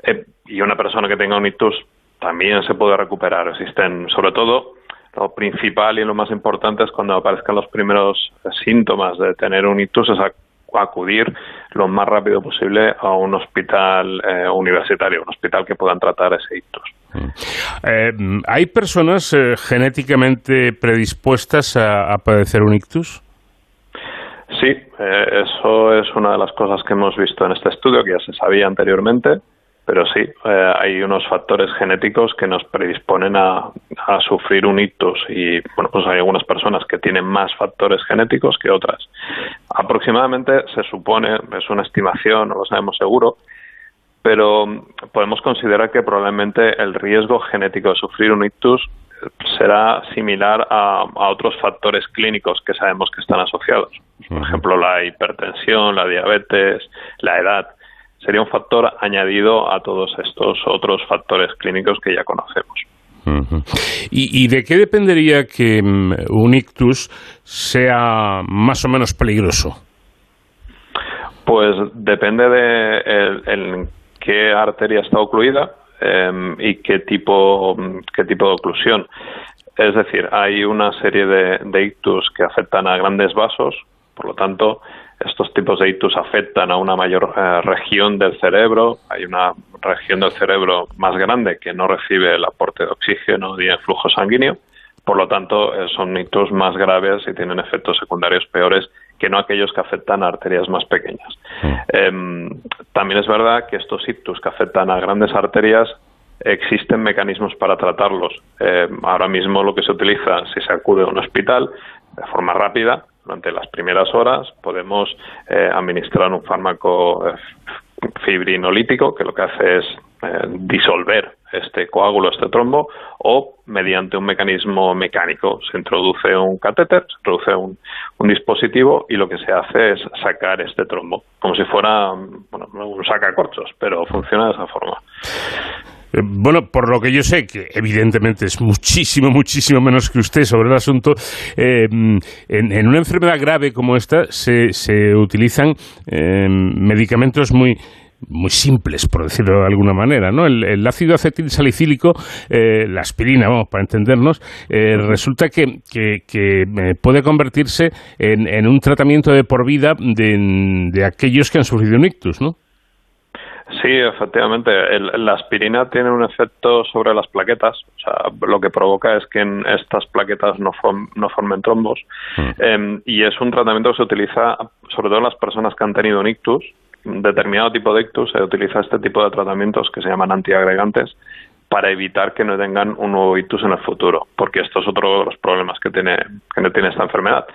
Eh, y una persona que tenga un ictus también se puede recuperar. Existen, sobre todo, lo principal y lo más importante es cuando aparezcan los primeros síntomas de tener un ictus, es acudir lo más rápido posible a un hospital eh, universitario, un hospital que puedan tratar ese ictus. Mm.
Eh, ¿Hay personas genéticamente predispuestas a padecer un ictus?
Sí, eh, eso es una de las cosas que hemos visto en este estudio, que ya se sabía anteriormente, pero sí, eh, hay unos factores genéticos que nos predisponen a, sufrir un ictus y, bueno, pues hay algunas personas que tienen más factores genéticos que otras. Aproximadamente se supone, es una estimación, no lo sabemos seguro, pero podemos considerar que probablemente el riesgo genético de sufrir un ictus será similar a, otros factores clínicos que sabemos que están asociados. Por ejemplo, la hipertensión, la diabetes, la edad. Sería un factor añadido a todos estos otros factores clínicos que ya conocemos.
¿Y, de qué dependería que mm, un ictus sea más o menos peligroso?
Pues depende de en qué arteria está ocluida, Em, y qué tipo, qué tipo de oclusión. Es decir, hay una serie de, ictus que afectan a grandes vasos, por lo tanto, estos tipos de ictus afectan a una mayor eh, región del cerebro. Hay una región del cerebro más grande que no recibe el aporte de oxígeno ni el flujo sanguíneo. Por lo tanto, eh, son ictus más graves y tienen efectos secundarios peores que no aquellos que afectan a arterias más pequeñas. Em, también es verdad que estos ictus que afectan a grandes arterias existen mecanismos para tratarlos. Em, ahora mismo lo que se utiliza si se acude a un hospital de forma rápida durante las primeras horas podemos eh, administrar un fármaco eh, fibrinolítico que lo que hace es eh, disolver este coágulo, este trombo, o mediante un mecanismo mecánico. Se introduce un catéter, se introduce un, un dispositivo y lo que se hace es sacar este trombo, como si fuera bueno, un sacacorchos, pero funciona de esa forma.
Eh, bueno, por lo que yo sé, que evidentemente es muchísimo, muchísimo menos que usted sobre el asunto, eh, en, una enfermedad grave como esta se, se utilizan eh, medicamentos muy muy simples, por decirlo de alguna manera, ¿no? El, ácido acetil salicílico, la aspirina, vamos, para entendernos, resulta que, que, puede convertirse en, en, un tratamiento de por vida de, de aquellos que han sufrido un ictus, ¿no?
Sí, efectivamente. la aspirina tiene un efecto sobre las plaquetas. O sea, lo que provoca es que en estas plaquetas no, no formen trombos. Mm. Em, y es un tratamiento que se utiliza sobre todo en las personas que han tenido un ictus. Determinado tipo de ictus se utiliza este tipo de tratamientos que se llaman antiagregantes para evitar que no tengan un nuevo ictus en el futuro, porque esto es otro de los problemas que tiene, que tiene esta enfermedad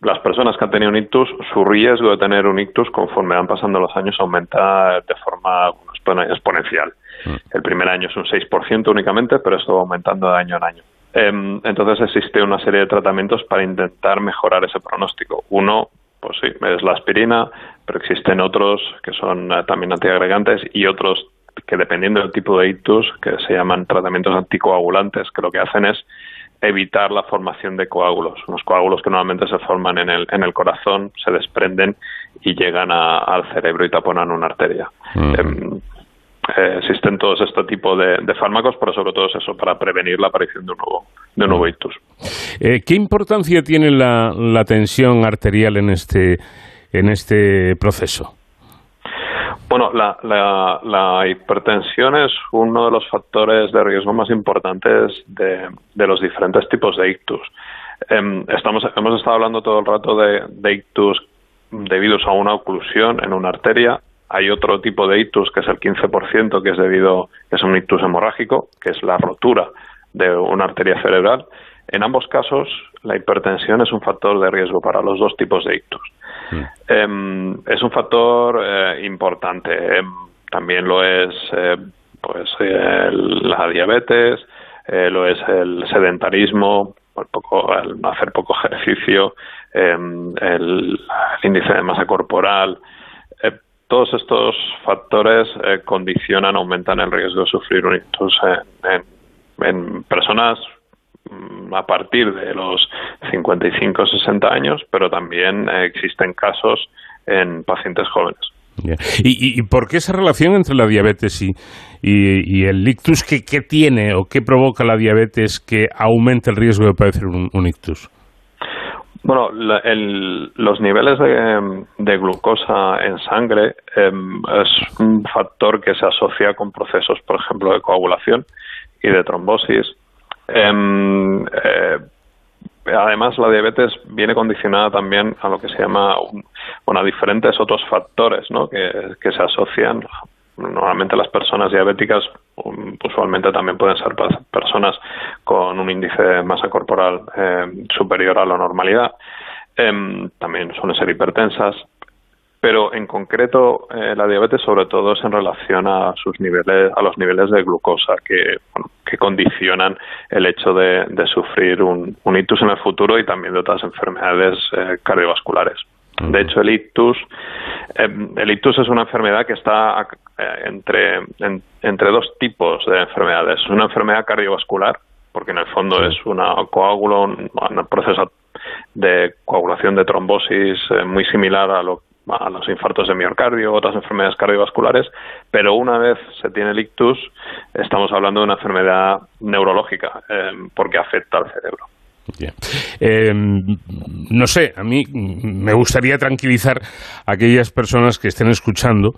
las personas que han tenido un ictus, su riesgo de tener un ictus conforme van pasando los años aumenta de forma exponencial. Mm. El primer año es un 6% únicamente, pero esto va aumentando de año en año. Em, entonces existe una serie de tratamientos para intentar mejorar ese pronóstico. Uno, pues sí, es la aspirina, pero existen otros que son eh, también antiagregantes y otros que dependiendo del tipo de ictus, que se llaman tratamientos anticoagulantes, que lo que hacen es evitar la formación de coágulos. Los coágulos que normalmente se forman en el, en el corazón se desprenden y llegan al cerebro y taponan una arteria. Em, eh, existen todos este tipo de, fármacos, pero sobre todo es eso, para prevenir la aparición de un nuevo, de un nuevo ictus.
Eh, ¿Qué importancia tiene la, la tensión arterial en este, en este proceso?
Bueno, la, la, hipertensión es uno de los factores de riesgo más importantes de, los diferentes tipos de ictus. Em, estamos, hemos estado hablando todo el rato de, ictus debidos a una oclusión en una arteria. Hay otro tipo de ictus que es el 15%, que es debido, que es un ictus hemorrágico, que es la rotura de una arteria cerebral. En ambos casos, la hipertensión es un factor de riesgo para los dos tipos de ictus. Em, es un factor eh, importante. Em, también lo es eh, pues la diabetes, eh, lo es el sedentarismo, el, poco, hacer poco ejercicio, em, el, índice de masa corporal. Todos estos factores condicionan, aumentan el riesgo de sufrir un ictus en personas Mm, a partir de los 55 o 60 años, pero también existen casos en pacientes jóvenes.
¿Y, por qué esa relación entre la diabetes y, y, el ictus? ¿qué, ¿Qué, tiene o qué provoca la diabetes que aumenta el riesgo de padecer un, ictus?
Bueno, los niveles de, glucosa en sangre em, es un factor que se asocia con procesos, por ejemplo, de coagulación y de trombosis Em, eh, además, la diabetes viene condicionada también a lo que se llama, bueno, a diferentes otros factores ¿no? que, se asocian. Normalmente las personas diabéticas usualmente también pueden ser personas con un índice de masa corporal em, superior a la normalidad. Em, también suelen ser hipertensas, pero en concreto eh, la diabetes sobre todo es en relación a sus niveles a los niveles de glucosa que que condicionan el hecho de, sufrir un, un, ictus en el futuro y también de otras enfermedades eh, cardiovasculares de hecho el ictus eh, el ictus es una enfermedad que está entre entre dos tipos de enfermedades una enfermedad cardiovascular porque en el fondo es una coágulo un, proceso de coagulación de trombosis muy similar a lo a los infartos de miocardio, otras enfermedades cardiovasculares, pero una vez se tiene el ictus, estamos hablando de una enfermedad neurológica, eh, porque afecta al cerebro.
Eh, no sé, a mí me gustaría tranquilizar a aquellas personas que estén escuchando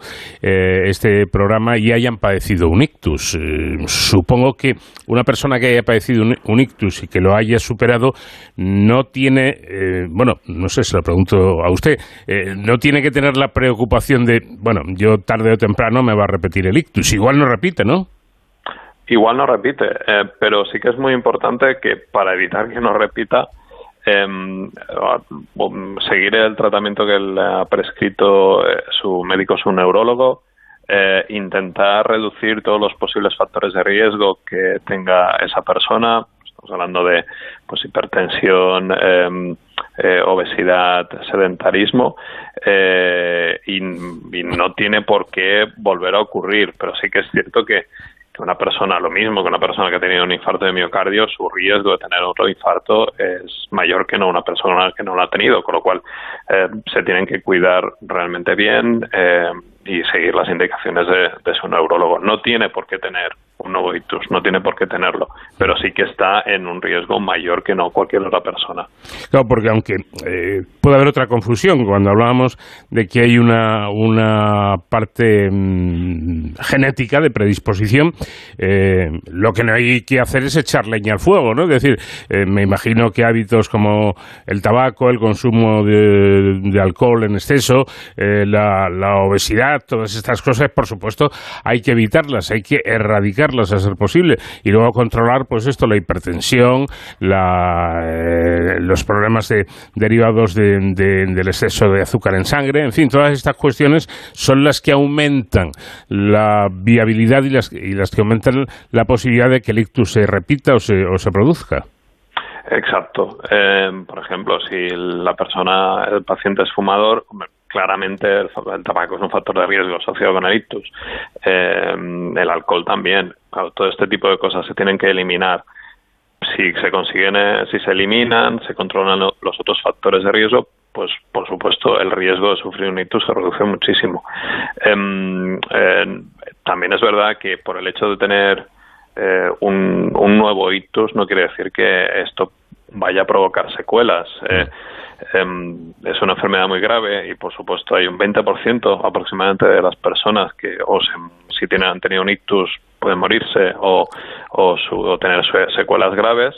eh, este programa y hayan padecido un ictus. Eh, supongo que una persona que haya padecido un, ictus y que lo haya superado no tiene, bueno, no sé, se lo pregunto a usted, no tiene que tener la preocupación de, bueno, yo tarde o temprano me va a repetir el ictus. Igual no repite, ¿no?
Igual no repite, eh, pero sí que es muy importante que para evitar que no repita, em, seguir el tratamiento que le ha prescrito eh, su médico, su neurólogo, eh, intentar reducir todos los posibles factores de riesgo que tenga esa persona. Estamos hablando de pues, hipertensión, em, obesidad, sedentarismo, y, y, no tiene por qué volver a ocurrir. Pero sí que es cierto que una persona, lo mismo que una persona que ha tenido un infarto de miocardio, su riesgo de tener otro infarto es mayor que no una persona que no lo ha tenido, con lo cual eh, se tienen que cuidar realmente bien eh, y seguir las indicaciones de, de su neurólogo. No tiene por qué tener un nuevo ictus, no tiene por qué tenerlo, pero sí que está en un riesgo mayor que no cualquier otra persona.
Claro, porque aunque eh, puede haber otra confusión cuando hablábamos de que hay una, una parte mm, genética de predisposición, eh, lo que no hay que hacer es echar leña al fuego, ¿no? Es decir, eh, me imagino que hábitos como el tabaco, el consumo de, alcohol en exceso, la, la obesidad, todas estas cosas, por supuesto, hay que evitarlas, hay que erradicar a ser posible y luego controlar pues esto la hipertensión la, eh, los problemas derivados del exceso de azúcar en sangre en fin todas estas cuestiones son las que aumentan la viabilidad y las, y las que aumentan la posibilidad de que el ictus se repita o se, o se produzca
Exacto. Eh, por ejemplo, si la persona, el paciente es fumador, claramente el, tabaco es un factor de riesgo asociado con el ictus. Eh, el alcohol también. todo este tipo de cosas se tienen que eliminar. Si se consiguen, eh, si se eliminan, se controlan los otros factores de riesgo, pues por supuesto el riesgo de sufrir un ictus se reduce muchísimo. Em, eh, también es verdad que por el hecho de tener un, un, nuevo ictus no quiere decir que esto vaya a provocar secuelas. Em, es una enfermedad muy grave y, por supuesto, hay un 20% aproximadamente de las personas que, o si tienen, han tenido un ictus, pueden morirse o, o, tener secuelas graves,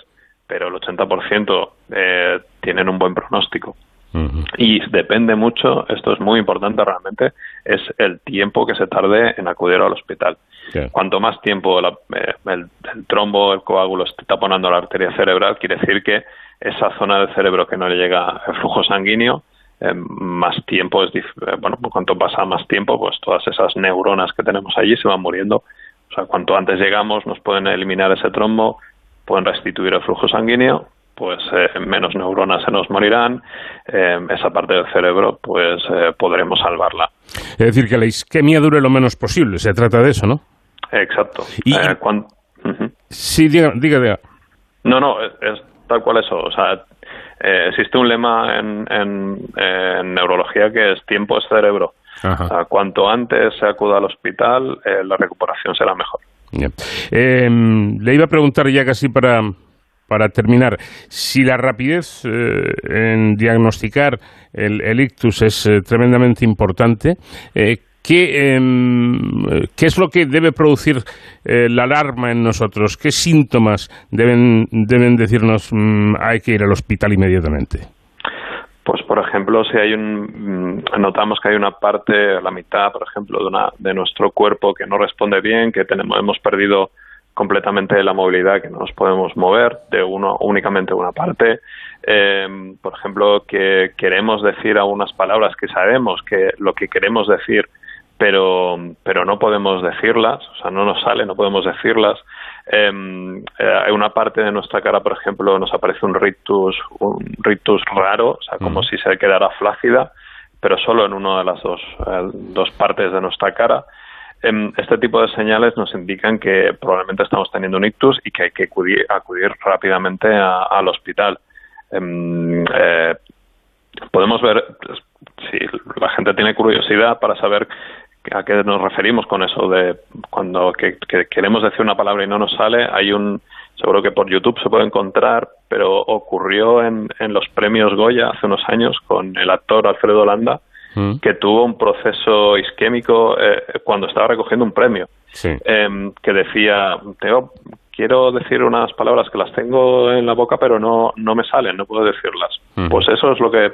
pero el 80% eh, tienen un buen pronóstico. Y depende mucho, esto es muy importante realmente, es el tiempo que se tarde en acudir al hospital. Cuanto más tiempo eh, el, el, trombo, el coágulo esté taponando la arteria cerebral, quiere decir que esa zona del cerebro que no le llega el flujo sanguíneo, eh, más tiempo es, eh, bueno, pues cuanto pasa más tiempo, pues todas esas neuronas que tenemos allí se van muriendo. O sea, cuanto antes llegamos, nos pueden eliminar ese trombo, pueden restituir el flujo sanguíneo, pues eh, menos neuronas se nos morirán, esa parte del cerebro, pues podremos salvarla.
Es decir, que la isquemia dure lo menos posible, se trata de eso, ¿no?
Exacto.
Sí, diga, diga, diga.
No, no, es, tal cual eso. O sea, eh, existe un lema en, en, neurología que es tiempo es cerebro. O sea, cuanto antes se acuda al hospital, eh, la recuperación será mejor.
Em, le iba a preguntar ya casi para, para terminar, si la rapidez eh, en diagnosticar el, el ictus es tremendamente importante, ¿Qué, em, ¿Qué, es lo que debe producir eh, la alarma en nosotros? ¿Qué síntomas deben, deben decirnos mm, hay que ir al hospital inmediatamente?
Pues, por ejemplo, si hay un, mm, notamos que hay una parte, la mitad, por ejemplo, de, una, de nuestro cuerpo que no responde bien, que tenemos, hemos perdido completamente la movilidad, que no nos podemos mover de uno únicamente una parte. Eh, por ejemplo, que queremos decir algunas palabras que sabemos que lo que queremos decir pero, pero no podemos decirlas, o sea, no nos sale, no podemos decirlas. Em, eh, una parte de nuestra cara, por ejemplo, nos aparece un rictus, un rictus raro, o sea, como si se quedara flácida, pero solo en una de las dos, eh, dos partes de nuestra cara. Em, este tipo de señales nos indican que probablemente estamos teniendo un ictus y que hay que acudir, acudir rápidamente al hospital. Em, eh, podemos ver, si la gente tiene curiosidad para saber a qué nos referimos con eso de cuando que, queremos decir una palabra y no nos sale, hay un, seguro que por YouTube se puede encontrar pero ocurrió en, en los premios Goya hace unos años con el actor Alfredo Landa, mm. que tuvo un proceso isquémico eh, cuando estaba recogiendo un premio, em, que decía, tengo, quiero decir unas palabras que las tengo en la boca, pero no, no me salen, no puedo decirlas. Pues eso es lo que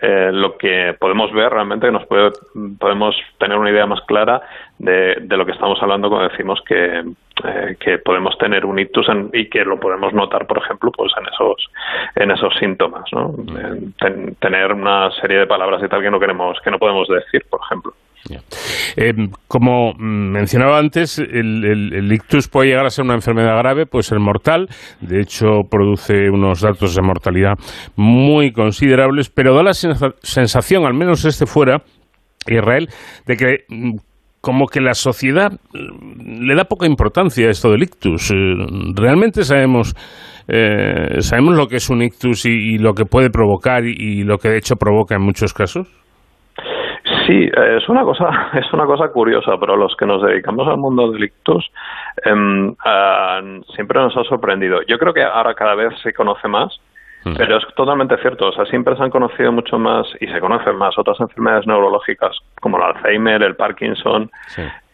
eh, lo que podemos ver realmente, nos puede, podemos tener una idea más clara de, de lo que estamos hablando cuando decimos que, eh, que podemos tener un ictus y que lo podemos notar, por ejemplo, pues en esos, en esos síntomas, ¿no? tener una serie de palabras y tal que no queremos, que no podemos decir, por ejemplo.
Eh, como mencionaba antes, el, ictus puede llegar a ser una enfermedad grave, puede ser mortal. De hecho, produce unos datos de mortalidad muy considerables, pero da la sensación, al menos este fuera, Israel, de que mm, como que la sociedad mm, le da poca importancia a esto del ictus. Eh, realmente sabemos eh, sabemos lo que es un ictus y, lo que puede provocar y lo que de hecho provoca en muchos casos.
Sí, es una cosa, es una cosa curiosa, pero los que nos dedicamos al mundo del ictus em, ah, siempre nos ha sorprendido. Yo creo que ahora cada vez se conoce más, mm. pero es totalmente cierto. O sea, siempre se han conocido mucho más y se conocen más otras enfermedades neurológicas como el Alzheimer, el Parkinson,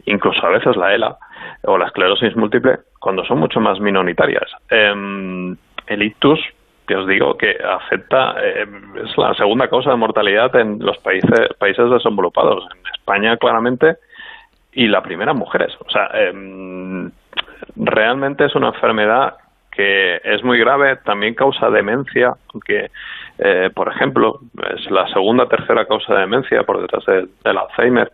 incluso a veces la ELA o la esclerosis múltiple, cuando son mucho más minoritarias. Em, el ictus que os digo que afecta, eh, es la segunda causa de mortalidad en los países, países desenvolupados, en España claramente, y la primera en mujeres. O sea, em, realmente es una enfermedad que es muy grave, también causa demencia, aunque, eh, por ejemplo, es la segunda tercera causa de demencia por detrás del Alzheimer.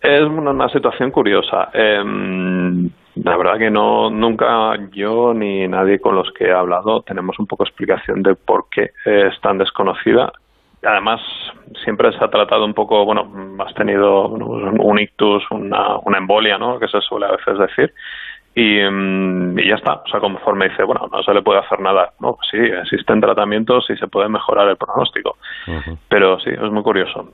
Es una, situación curiosa. Em, la verdad que no, nunca yo ni nadie con los que he hablado tenemos un poco explicación de por qué es tan desconocida. Además, siempre se ha tratado un poco, bueno, has tenido un ictus, una, una embolia, ¿no? Que se suele a veces decir. Y, mm, y, ya está. O sea, conforme dice, bueno, no se le puede hacer nada. No, pues sí, existen tratamientos y se puede mejorar el pronóstico. Pero sí, es muy curioso.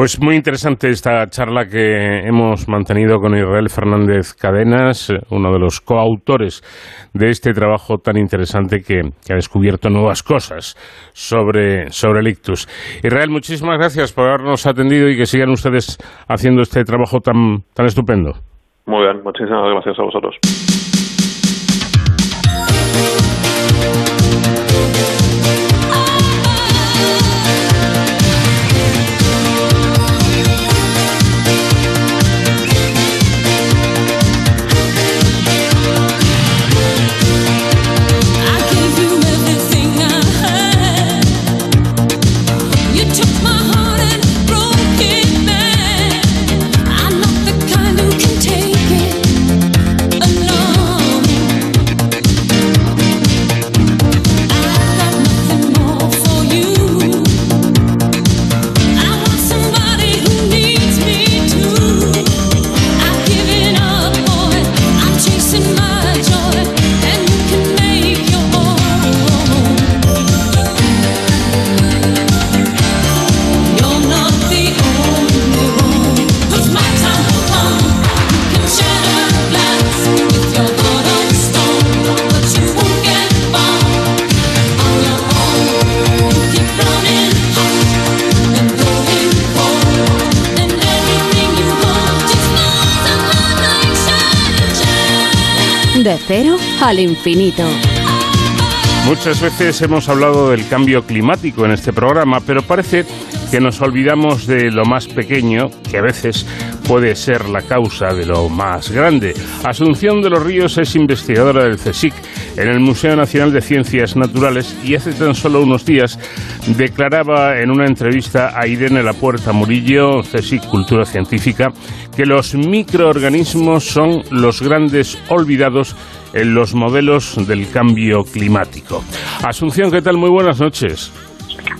Pues muy interesante esta charla que hemos mantenido con Israel Fernández Cadenas, uno de los coautores de este trabajo tan interesante que, ha descubierto nuevas cosas sobre, sobre el ictus. Israel, muchísimas gracias por habernos atendido y que sigan ustedes haciendo este trabajo tan, tan estupendo.
Muy bien, muchísimas gracias a vosotros.
Cero al infinito.
Muchas veces hemos hablado del cambio climático en este programa, pero parece que nos olvidamos de lo más pequeño, que a veces puede ser la causa de lo más grande. Asunción de los Ríos es investigadora del CSIC en el Museo Nacional de Ciencias Naturales y hace tan solo unos días declaraba en una entrevista a Irene La Puerta Murillo, CSIC Cultura Científica, que los microorganismos son los grandes olvidados en los modelos del cambio climático. Asunción, ¿qué tal? Muy buenas noches.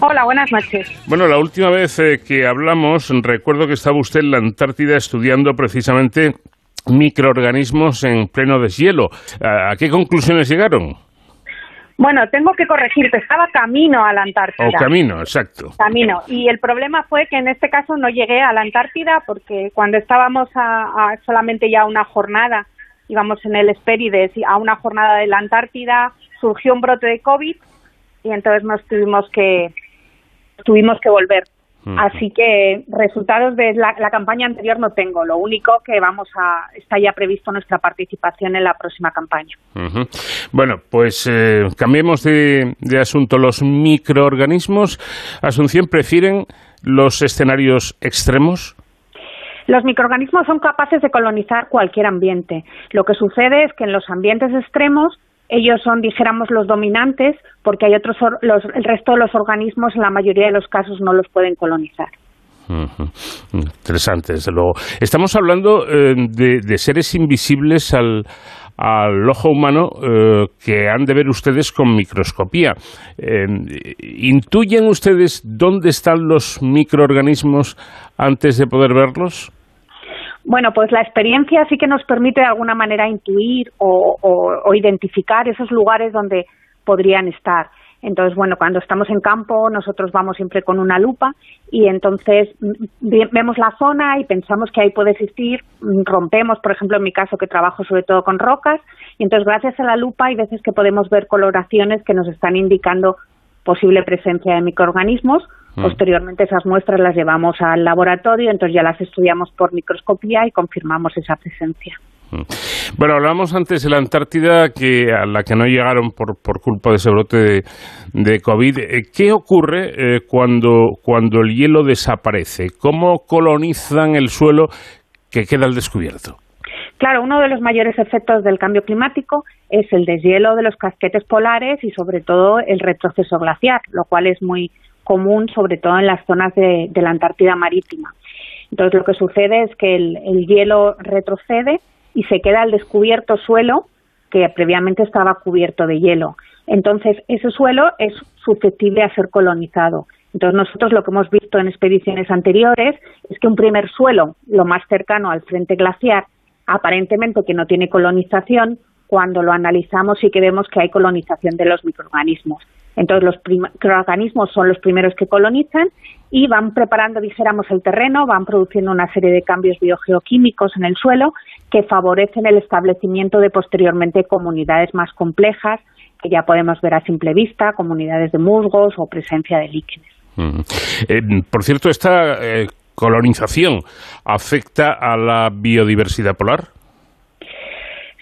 Hola, buenas noches.
Bueno, la última vez eh, que hablamos, recuerdo que estaba usted en la Antártida estudiando precisamente microorganismos en pleno deshielo. ¿A qué conclusiones llegaron?
Bueno, tengo que corregirte, estaba camino a la Antártida.
O camino, exacto.
Camino. Y el problema fue que en este caso no llegué a la Antártida porque cuando estábamos a solamente ya una jornada íbamos en el Espérides a una jornada de la Antártida, surgió un brote de COVID y entonces nos tuvimos que tuvimos que volver. Así que resultados de la, campaña anterior no tengo. Lo único que vamos a está ya previsto nuestra participación en la próxima campaña.
Bueno, pues eh, cambiemos de, de asunto. Los microorganismos, Asunción, prefieren los escenarios extremos.
Los microorganismos son capaces de colonizar cualquier ambiente. Lo que sucede es que en los ambientes extremos ellos son, dijéramos, los dominantes porque hay otros, los, el resto de los organismos en la mayoría de los casos no los pueden colonizar.
Interesante, desde luego. Estamos hablando eh, de, seres invisibles al, ojo humano eh, que han de ver ustedes con microscopía. Eh, ¿Intuyen ustedes dónde están los microorganismos antes de poder verlos?
Bueno, pues la experiencia sí que nos permite de alguna manera intuir o, identificar esos lugares donde podrían estar. Entonces, bueno, cuando estamos en campo, nosotros vamos siempre con una lupa y entonces mm, vemos la zona y pensamos que ahí puede existir, mm, rompemos, por ejemplo, en mi caso que trabajo sobre todo con rocas, y entonces gracias a la lupa hay veces que podemos ver coloraciones que nos están indicando posible presencia de microorganismos. Posteriormente esas muestras las llevamos al laboratorio, entonces ya las estudiamos por microscopía y confirmamos esa presencia.
Mm. Bueno, hablábamos antes de la Antártida, que a la que no llegaron por, por culpa de ese brote de, COVID. Eh, ¿Qué ocurre eh, cuando, cuando el hielo desaparece? ¿Cómo colonizan el suelo que queda al descubierto?
Claro, uno de los mayores efectos del cambio climático es el deshielo de los casquetes polares y sobre todo el retroceso glaciar, lo cual es muy común, sobre todo en las zonas de, la Antártida marítima. Entonces, lo que sucede es que el, hielo retrocede y se queda al descubierto suelo que previamente estaba cubierto de hielo. Entonces, ese suelo es susceptible a ser colonizado. Entonces, nosotros lo que hemos visto en expediciones anteriores es que un primer suelo, lo más cercano al frente glaciar, aparentemente que no tiene colonización, cuando lo analizamos sí que vemos que hay colonización de los microorganismos. Entonces los microorganismos son los primeros que colonizan y van preparando, dijéramos, el terreno, van produciendo una serie de cambios biogeoquímicos en el suelo que favorecen el establecimiento de posteriormente comunidades más complejas que ya podemos ver a simple vista, comunidades de musgos o presencia de líquenes.
Mm. Eh, por cierto, esta eh, colonización afecta a la biodiversidad polar.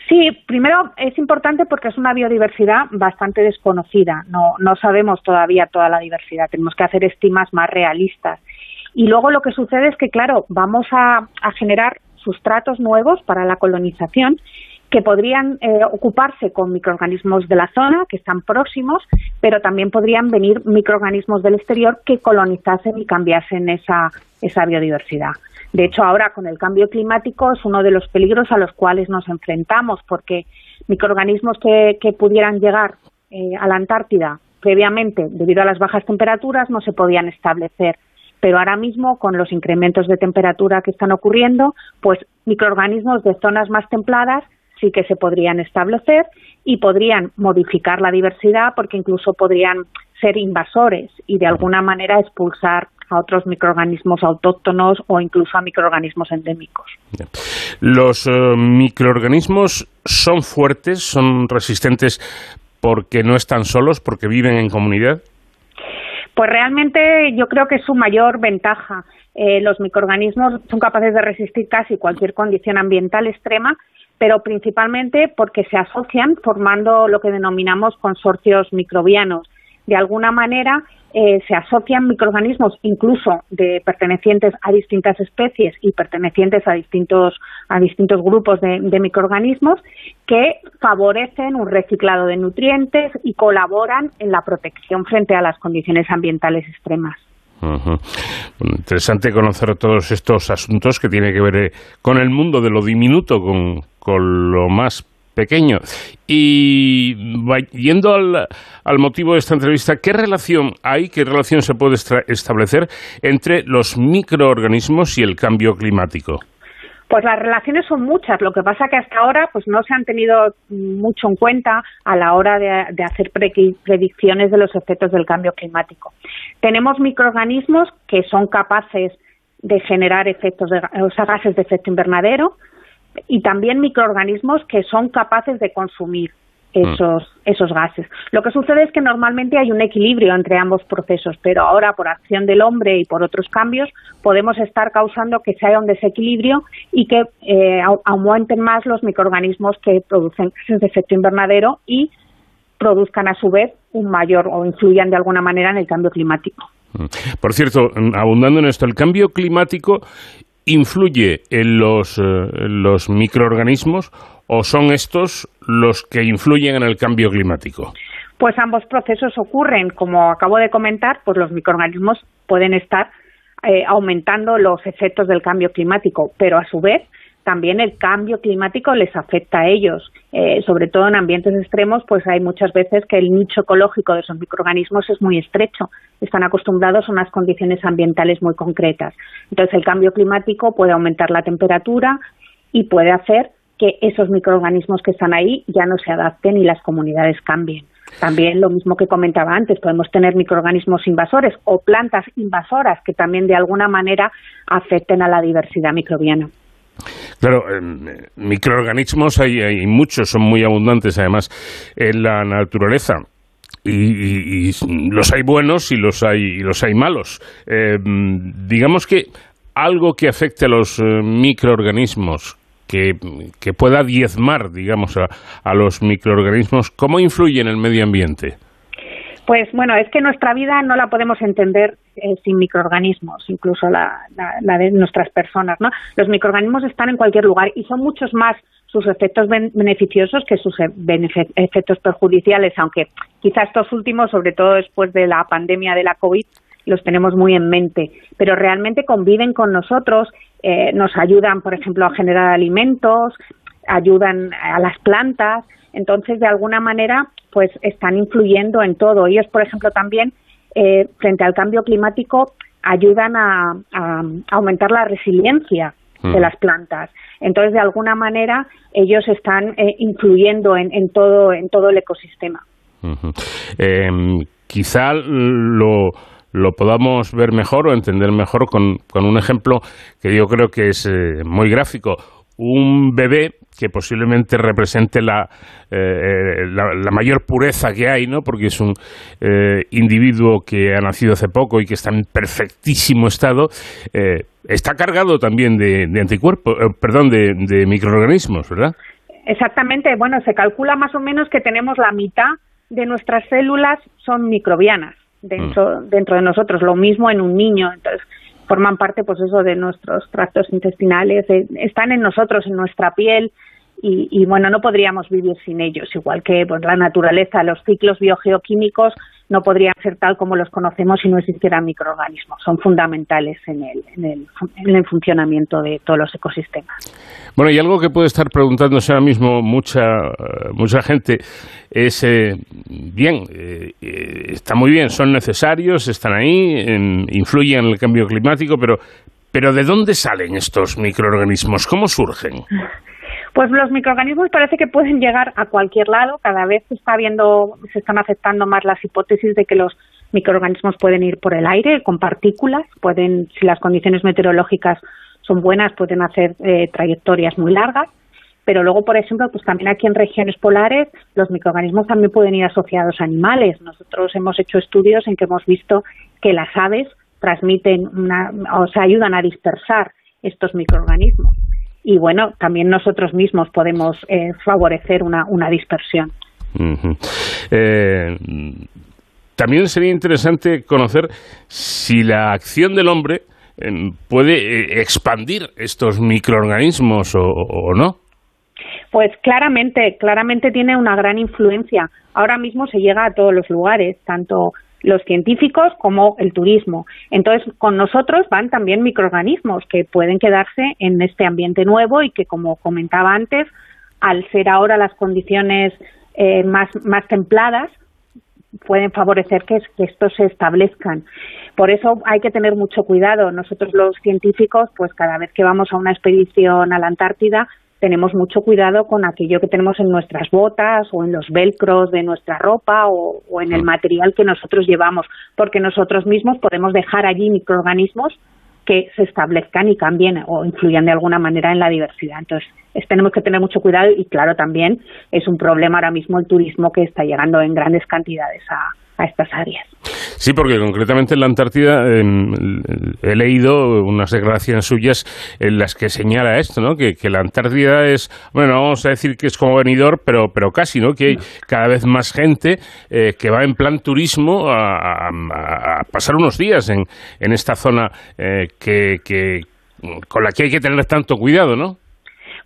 Sí, primero es importante porque es una biodiversidad bastante desconocida. No, no sabemos todavía toda la diversidad. Tenemos que hacer estimas más realistas. Y luego lo que sucede es que, claro, vamos a, generar sustratos nuevos para la colonización que podrían eh, ocuparse con microorganismos de la zona que están próximos, pero también podrían venir microorganismos del exterior que colonizasen y cambiasen esa, esa biodiversidad. De hecho, ahora con el cambio climático es uno de los peligros a los cuales nos enfrentamos, porque microorganismos que, pudieran llegar eh, a la Antártida previamente, debido a las bajas temperaturas, no se podían establecer. Pero ahora mismo, con los incrementos de temperatura que están ocurriendo, pues microorganismos de zonas más templadas sí que se podrían establecer y podrían modificar la diversidad porque incluso podrían ser invasores y de alguna manera expulsar a otros microorganismos autóctonos o incluso a microorganismos endémicos.
Los eh, microorganismos son fuertes, son resistentes porque no están solos, porque viven en comunidad.
Pues realmente yo creo que es su mayor ventaja. Eh, los microorganismos son capaces de resistir casi cualquier condición ambiental extrema, pero principalmente porque se asocian formando lo que denominamos consorcios microbianos. De alguna manera, eh, se asocian microorganismos incluso de pertenecientes a distintas especies y pertenecientes a distintos a distintos grupos de, microorganismos que favorecen un reciclado de nutrientes y colaboran en la protección frente a las condiciones ambientales extremas.
Interesante conocer todos estos asuntos que tienen que ver eh, con el mundo de lo diminuto, con, con lo más pequeño. Y yendo al, motivo de esta entrevista, ¿qué relación hay, qué relación se puede establecer entre los microorganismos y el cambio climático?
Pues las relaciones son muchas. Lo que pasa que hasta ahora pues no se han tenido mucho en cuenta a la hora de, hacer predicciones de los efectos del cambio climático. Tenemos microorganismos que son capaces de generar efectos de, o gases de efecto invernadero, y también microorganismos que son capaces de consumir esos, esos gases. Lo que sucede es que normalmente hay un equilibrio entre ambos procesos, pero ahora por acción del hombre y por otros cambios podemos estar causando que se haya un desequilibrio y que eh, aumenten más los microorganismos que producen gases de efecto invernadero y produzcan a su vez un mayor o influyan de alguna manera en el cambio climático.
Mm. Por cierto, mm, abundando en esto, el cambio climático influye en los, eh, los microorganismos o son estos los que influyen en el cambio climático?
Pues ambos procesos ocurren. Como acabo de comentar, pues los microorganismos pueden estar eh, aumentando los efectos del cambio climático, pero a su vez también el cambio climático les afecta a ellos. Eh, sobre todo en ambientes extremos, pues hay muchas veces que el nicho ecológico de esos microorganismos es muy estrecho. Están acostumbrados a unas condiciones ambientales muy concretas. Entonces, el cambio climático puede aumentar la temperatura y puede hacer que esos microorganismos que están ahí ya no se adapten y las comunidades cambien. También lo mismo que comentaba antes, podemos tener microorganismos invasores o plantas invasoras que también de alguna manera afecten a la diversidad microbiana.
Claro, microorganismos hay, muchos, son muy abundantes además en la naturaleza. Y, los hay buenos y los hay, y los hay malos. Eh, digamos que algo que afecte a los eh, microorganismos que, pueda diezmar, digamos, a, los microorganismos, ¿cómo influye en el medio ambiente?
Pues bueno, es que nuestra vida no la podemos entender eh, sin microorganismos, incluso la, de nuestras personas, ¿no? Los microorganismos están en cualquier lugar y son muchos más sus efectos beneficiosos que sus e-, efectos perjudiciales, aunque quizás estos últimos, sobre todo después de la pandemia de la COVID, los tenemos muy en mente, pero realmente conviven con nosotros, eh, nos ayudan, por ejemplo, a generar alimentos, ayudan a las plantas, entonces de alguna manera pues están influyendo en todo. Ellos, por ejemplo, también eh, frente al cambio climático ayudan a, aumentar la resiliencia de mm. las plantas. Entonces, de alguna manera, ellos están eh, influyendo en, todo, en todo el ecosistema.
Em, quizá lo, lo podamos ver mejor o entender mejor con, un ejemplo que yo creo que es eh, muy gráfico. Un bebé que posiblemente represente la, eh, la, mayor pureza que hay, ¿no? porque es un eh, individuo que ha nacido hace poco y que está en perfectísimo estado, está cargado también de, anticuerpos, perdón, de, de microorganismos, ¿verdad?
Exactamente, bueno, se calcula más o menos que tenemos la mitad de nuestras células son microbianas dentro, mm. dentro de nosotros. Lo mismo en un niño. Entonces, forman parte, pues eso, de nuestros tractos intestinales, están en nosotros, en nuestra piel, y, y, bueno, no podríamos vivir sin ellos, igual que pues, la naturaleza, los ciclos biogeoquímicos no podrían ser tal como los conocemos si no existieran microorganismos. Son fundamentales en el, en el, en el funcionamiento de todos los ecosistemas.
Bueno, y algo que puede estar preguntándose ahora mismo mucha, mucha gente es, eh, bien, eh, está muy bien, son necesarios, están ahí, influyen en el cambio climático, pero, pero ¿de dónde salen estos microorganismos? ¿Cómo surgen?
Pues los microorganismos parece que pueden llegar a cualquier lado. Cada vez se está viendo, se están aceptando más las hipótesis de que los microorganismos pueden ir por el aire con partículas, pueden, si las condiciones meteorológicas son buenas, pueden hacer eh, trayectorias muy largas. Pero luego, por ejemplo, pues también aquí en regiones polares los microorganismos también pueden ir asociados a animales. Nosotros hemos hecho estudios en que hemos visto que las aves transmiten una, o sea, ayudan a dispersar estos microorganismos y bueno, también nosotros mismos podemos eh, favorecer una, una dispersión.
Eh, también sería interesante conocer si la acción del hombre em, puede eh, expandir estos microorganismos o, o, no.
Pues claramente, claramente tiene una gran influencia. Ahora mismo se llega a todos los lugares, tanto los científicos como el turismo. Entonces, con nosotros van también microorganismos que pueden quedarse en este ambiente nuevo y que, como comentaba antes, al ser ahora las condiciones eh, más, más templadas, pueden favorecer que, que estos se establezcan. Por eso hay que tener mucho cuidado. Nosotros los científicos, pues cada vez que vamos a una expedición a la Antártida, tenemos mucho cuidado con aquello que tenemos en nuestras botas o en los velcros de nuestra ropa o, en el mm. material que nosotros llevamos, porque nosotros mismos podemos dejar allí microorganismos que se establezcan y cambien o influyan de alguna manera en la diversidad. Entonces, tenemos que tener mucho cuidado y, claro, también es un problema ahora mismo el turismo que está llegando en grandes cantidades a, a estas áreas.
Sí, porque concretamente en la Antártida em, he leído unas declaraciones suyas en las que señala esto, ¿no? Que, la Antártida es, bueno, vamos a decir que es como venidor, pero, pero casi, ¿no? Que hay cada vez más gente eh, que va en plan turismo a, pasar unos días en, en esta zona eh, que, que, con la que hay que tener tanto cuidado, ¿no?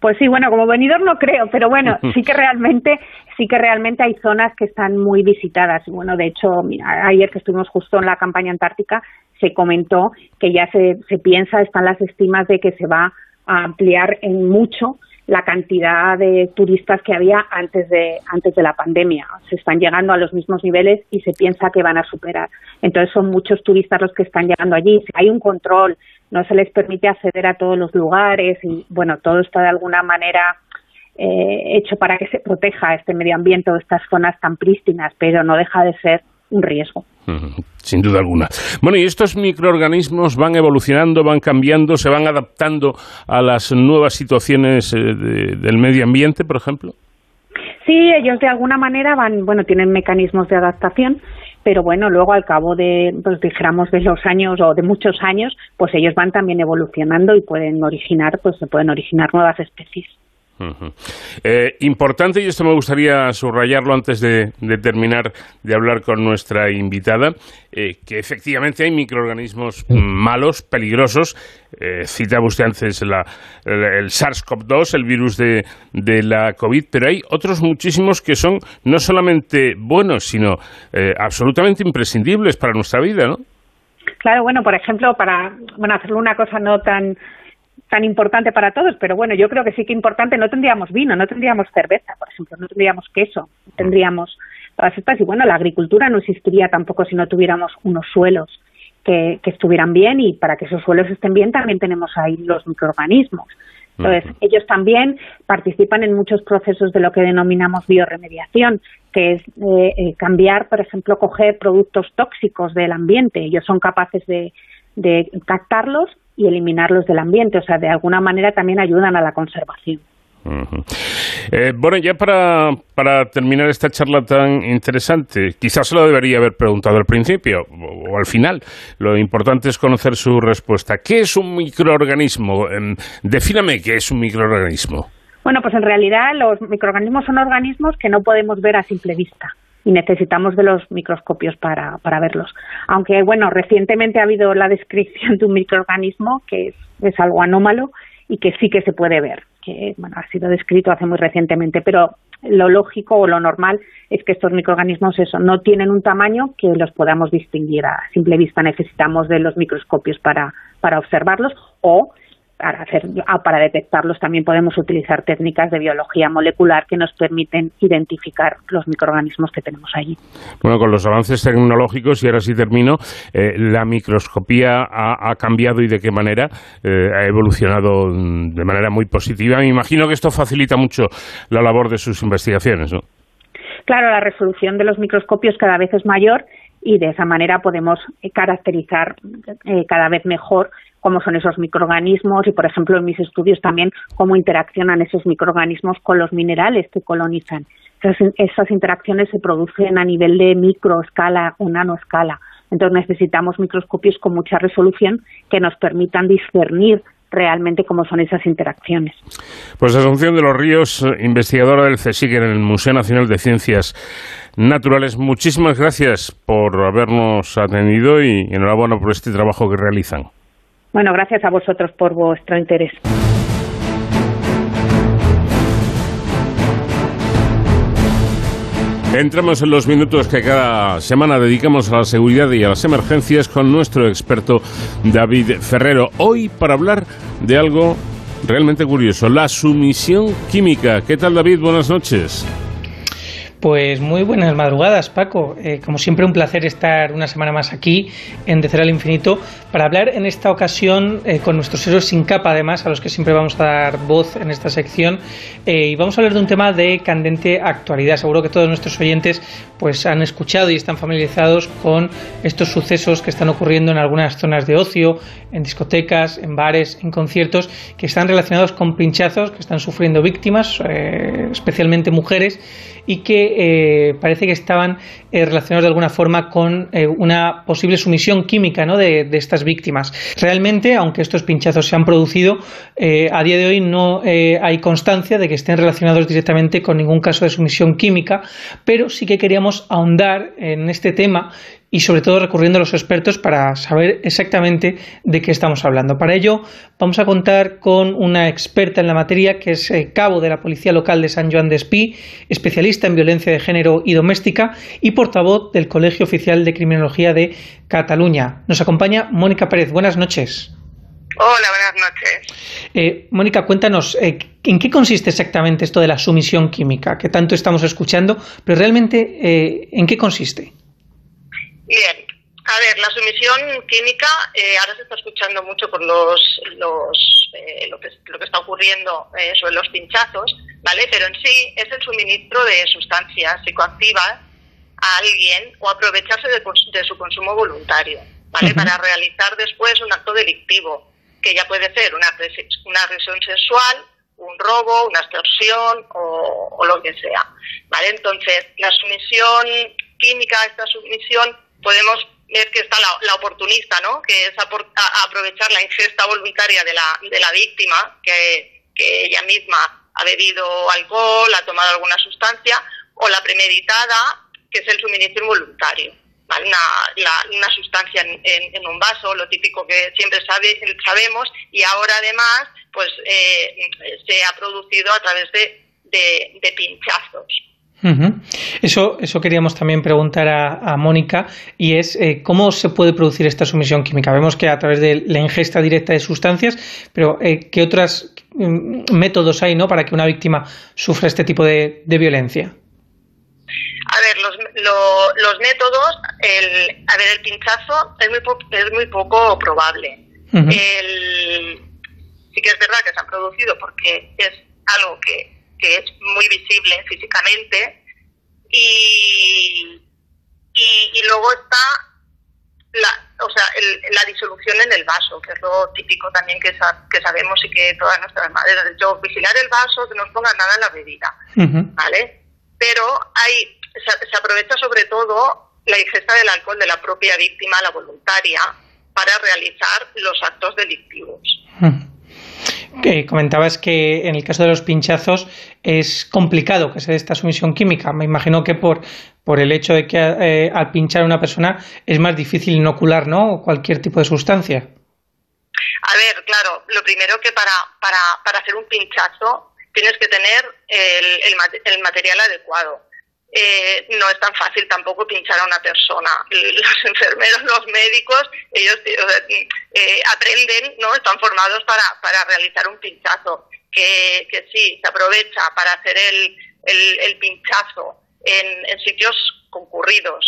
Pues sí, bueno, como venidor no creo, pero bueno, sí que realmente, sí que realmente hay zonas que están muy visitadas. Bueno, de hecho, ayer que estuvimos justo en la campaña antártica, se comentó que ya se, se piensa, están las estimas de que se va a ampliar en mucho la cantidad de turistas que había antes de antes de la pandemia. Se están llegando a los mismos niveles y se piensa que van a superar. Entonces son muchos turistas los que están llegando allí. Hay un control, no se les permite acceder a todos los lugares y bueno, todo está de alguna manera eh, hecho para que se proteja este medio ambiente o estas zonas tan prístinas, pero no deja de ser un riesgo.
Sin duda alguna. Bueno, ¿y estos microorganismos van evolucionando, van cambiando, se van adaptando a las nuevas situaciones eh, del medio ambiente, por ejemplo?
Sí, ellos de alguna manera van, bueno, tienen mecanismos de adaptación, pero bueno, luego al cabo de, pues dijéramos, de los años o de muchos años, pues ellos van también evolucionando y pueden originar, pues se pueden originar nuevas especies.
Eh, importante, y esto me gustaría subrayarlo antes de, terminar de hablar con nuestra invitada, eh, que efectivamente hay microorganismos malos, peligrosos. Eh, citaba usted antes el, SARS-CoV-2, el virus de, de, la COVID, pero hay otros muchísimos que son no solamente buenos, sino absolutamente imprescindibles para nuestra vida, ¿no?
Claro, bueno, por ejemplo, para bueno, hacerlo una cosa no tan tan importante para todos, pero bueno, yo creo que sí que importante, no tendríamos vino, no tendríamos cerveza, por ejemplo, no tendríamos queso, tendríamos todas estas, y bueno, la agricultura no existiría tampoco si no tuviéramos unos suelos que, que estuvieran bien, y para que esos suelos estén bien también tenemos ahí los microorganismos. Entonces, ellos también participan en muchos procesos de lo que denominamos bioremediación, que es eh, eh, cambiar, por ejemplo, coger productos tóxicos del ambiente. Ellos son capaces de, de captarlos y eliminarlos del ambiente. O sea, de alguna manera también ayudan a la conservación.
Eh, bueno, ya para, para, terminar esta charla tan interesante, quizás se lo debería haber preguntado al principio o, al final. Lo importante es conocer su respuesta. ¿Qué es un microorganismo? Eh, defíname qué es un microorganismo.
Bueno, pues en realidad los microorganismos son organismos que no podemos ver a simple vista y necesitamos de los microscopios para, para verlos. Aunque, bueno, recientemente ha habido la descripción de un microorganismo que es, es algo anómalo y que sí que se puede ver, que bueno, ha sido descrito hace muy recientemente, pero lo lógico o lo normal es que estos microorganismos eso no tienen un tamaño que los podamos distinguir a simple vista necesitamos de los microscopios para, para observarlos o para, hacer, ah, para detectarlos también podemos utilizar técnicas de biología molecular que nos permiten identificar los microorganismos que tenemos allí.
Bueno, con los avances tecnológicos, y ahora sí termino, eh, la microscopía ha, cambiado y de qué manera eh, ha evolucionado de manera muy positiva. Me imagino que esto facilita mucho la labor de sus investigaciones, ¿no?
Claro, la resolución de los microscopios cada vez es mayor y de esa manera podemos caracterizar eh, cada vez mejor cómo son esos microorganismos y, por ejemplo, en mis estudios también cómo interaccionan esos microorganismos con los minerales que colonizan. esas interacciones se producen a nivel de microescala o nanoescala. Entonces necesitamos microscopios con mucha resolución que nos permitan discernir realmente cómo son esas interacciones.
Pues Asunción de los Ríos, investigadora del CSIC en el Museo Nacional de Ciencias Naturales, muchísimas gracias por habernos atendido y enhorabuena por este trabajo que realizan.
Bueno, gracias a vosotros por vuestro interés.
Entramos en los minutos que cada semana dedicamos a la seguridad y a las emergencias con nuestro experto David Ferrero. Hoy para hablar de algo realmente curioso, la sumisión química. ¿Qué tal David? Buenas noches.
Pues muy buenas madrugadas, Paco. Eh, como siempre, un placer estar una semana más aquí en De Cero al Infinito para hablar en esta ocasión eh, con nuestros héroes sin capa, además, a los que siempre vamos a dar voz en esta sección. Eh, y vamos a hablar de un tema de candente actualidad. Seguro que todos nuestros oyentes pues han escuchado y están familiarizados con estos sucesos que están ocurriendo en algunas zonas de ocio, en discotecas, en bares, en conciertos, que están relacionados con pinchazos que están sufriendo víctimas, especialmente mujeres y que eh, parece que estaban eh, relacionados de alguna forma con eh, una posible sumisión química ¿no? de, estas víctimas. Realmente, aunque estos pinchazos se han producido, a día de hoy no hay constancia de que estén relacionados directamente con ningún caso de sumisión química, pero sí que queríamos ahondar en este tema y sobre todo recurriendo a los expertos para saber exactamente de qué estamos hablando. Para ello vamos a contar con una experta en la materia que es eh, cabo de la Policía Local de San Joan de Espí, especialista en violencia de género y doméstica y portavoz del Colegio Oficial de Criminología de Cataluña. Nos acompaña Mónica Pérez. Buenas noches.
Hola, buenas noches.
Eh, Mónica, cuéntanos, eh, ¿en qué consiste exactamente esto de la sumisión química que tanto estamos escuchando? Pero realmente, ¿en qué consiste?
Bien, a ver, la sumisión química eh, ahora se está escuchando mucho por los, los eh, lo, que, lo que está ocurriendo eh, sobre los pinchazos, ¿vale? Pero en sí es el suministro de sustancias psicoactivas a alguien o aprovecharse de, su consumo voluntario, ¿vale? Para realizar después un acto delictivo, que ya puede ser una, una agresión sexual, un robo, una extorsión o, o lo que sea, ¿vale? Entonces, la sumisión química, esta sumisión podemos ver que está la, oportunista, ¿no? que es aprovechar la ingesta voluntaria de la, de la víctima, que, ella misma ha bebido alcohol, ha tomado alguna sustancia, o la premeditada, que es el suministro involuntario. Una, una, sustancia en, un vaso, lo típico que siempre sabe, sabemos, y ahora además pues eh, se ha producido a través de, de pinchazos.
Eso, eso queríamos también preguntar a, Mónica y es eh, cómo se puede producir esta sumisión química. Vemos que a través de la ingesta directa de sustancias, pero eh, ¿qué otros mm, métodos hay ¿no? para que una víctima sufra este tipo de, violencia?
A ver, los, los métodos, el, a ver, el pinchazo es muy, es muy poco probable. el, sí que es verdad que se han producido porque es algo que que es muy visible físicamente, y, y, luego está la, o sea, la disolución en el vaso, que es lo típico también que, que sabemos y que todas nuestras madres dicho, vigilar el vaso, que no ponga nada en la bebida, ¿vale? Pero hay, se, aprovecha sobre todo la ingesta del alcohol de la propia víctima, la voluntaria, para realizar los actos delictivos
comentabas que en el caso de los pinchazos es complicado que se dé esta sumisión química. Me imagino que por, por el hecho de que eh, al pinchar a una persona es más difícil inocular ¿no? cualquier tipo de sustancia.
A ver, claro, lo primero que para, para, para hacer un pinchazo tienes que tener el, el material adecuado eh, no es tan fácil tampoco pinchar a una persona. Los enfermeros, los médicos, ellos eh, aprenden, ¿no? Están formados para, para realizar un pinchazo. Que, que sí, se aprovecha para hacer el, el, pinchazo en, en, sitios concurridos.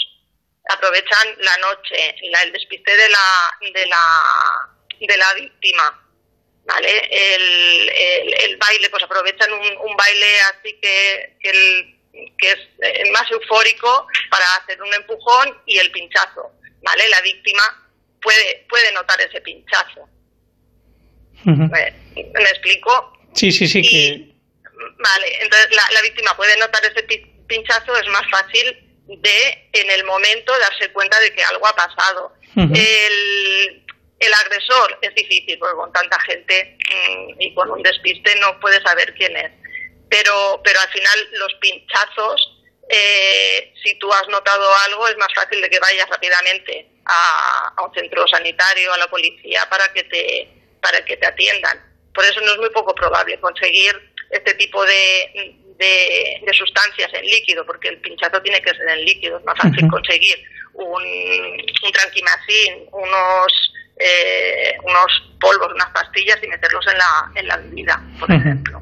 Aprovechan la noche, el despiste de la, de la, de la víctima. ¿Vale? El, el, baile, pues aprovechan un, un baile así que, que el que es eh, más eufórico para hacer un empujón y el pinchazo, ¿vale? La víctima puede, puede notar ese pinchazo. ¿Me, explico?
Sí, sí, sí.
Vale, entonces la, víctima puede notar ese pinchazo, es más fácil de, en el momento, darse cuenta de que algo ha pasado. el, el agresor es difícil, porque con tanta gente mm, y con un despiste no puede saber quién es pero, pero al final los pinchazos, eh, si tú has notado algo, es más fácil de que vayas rápidamente a, un centro sanitario, a la policía, para que te, para que te atiendan. Por eso no es muy poco probable conseguir este tipo de, de, sustancias en líquido, porque el pinchazo tiene que ser en líquido. Es más fácil conseguir un, un tranquimacín, unos, eh, unos polvos, unas pastillas y meterlos en la, en la bebida, por ejemplo.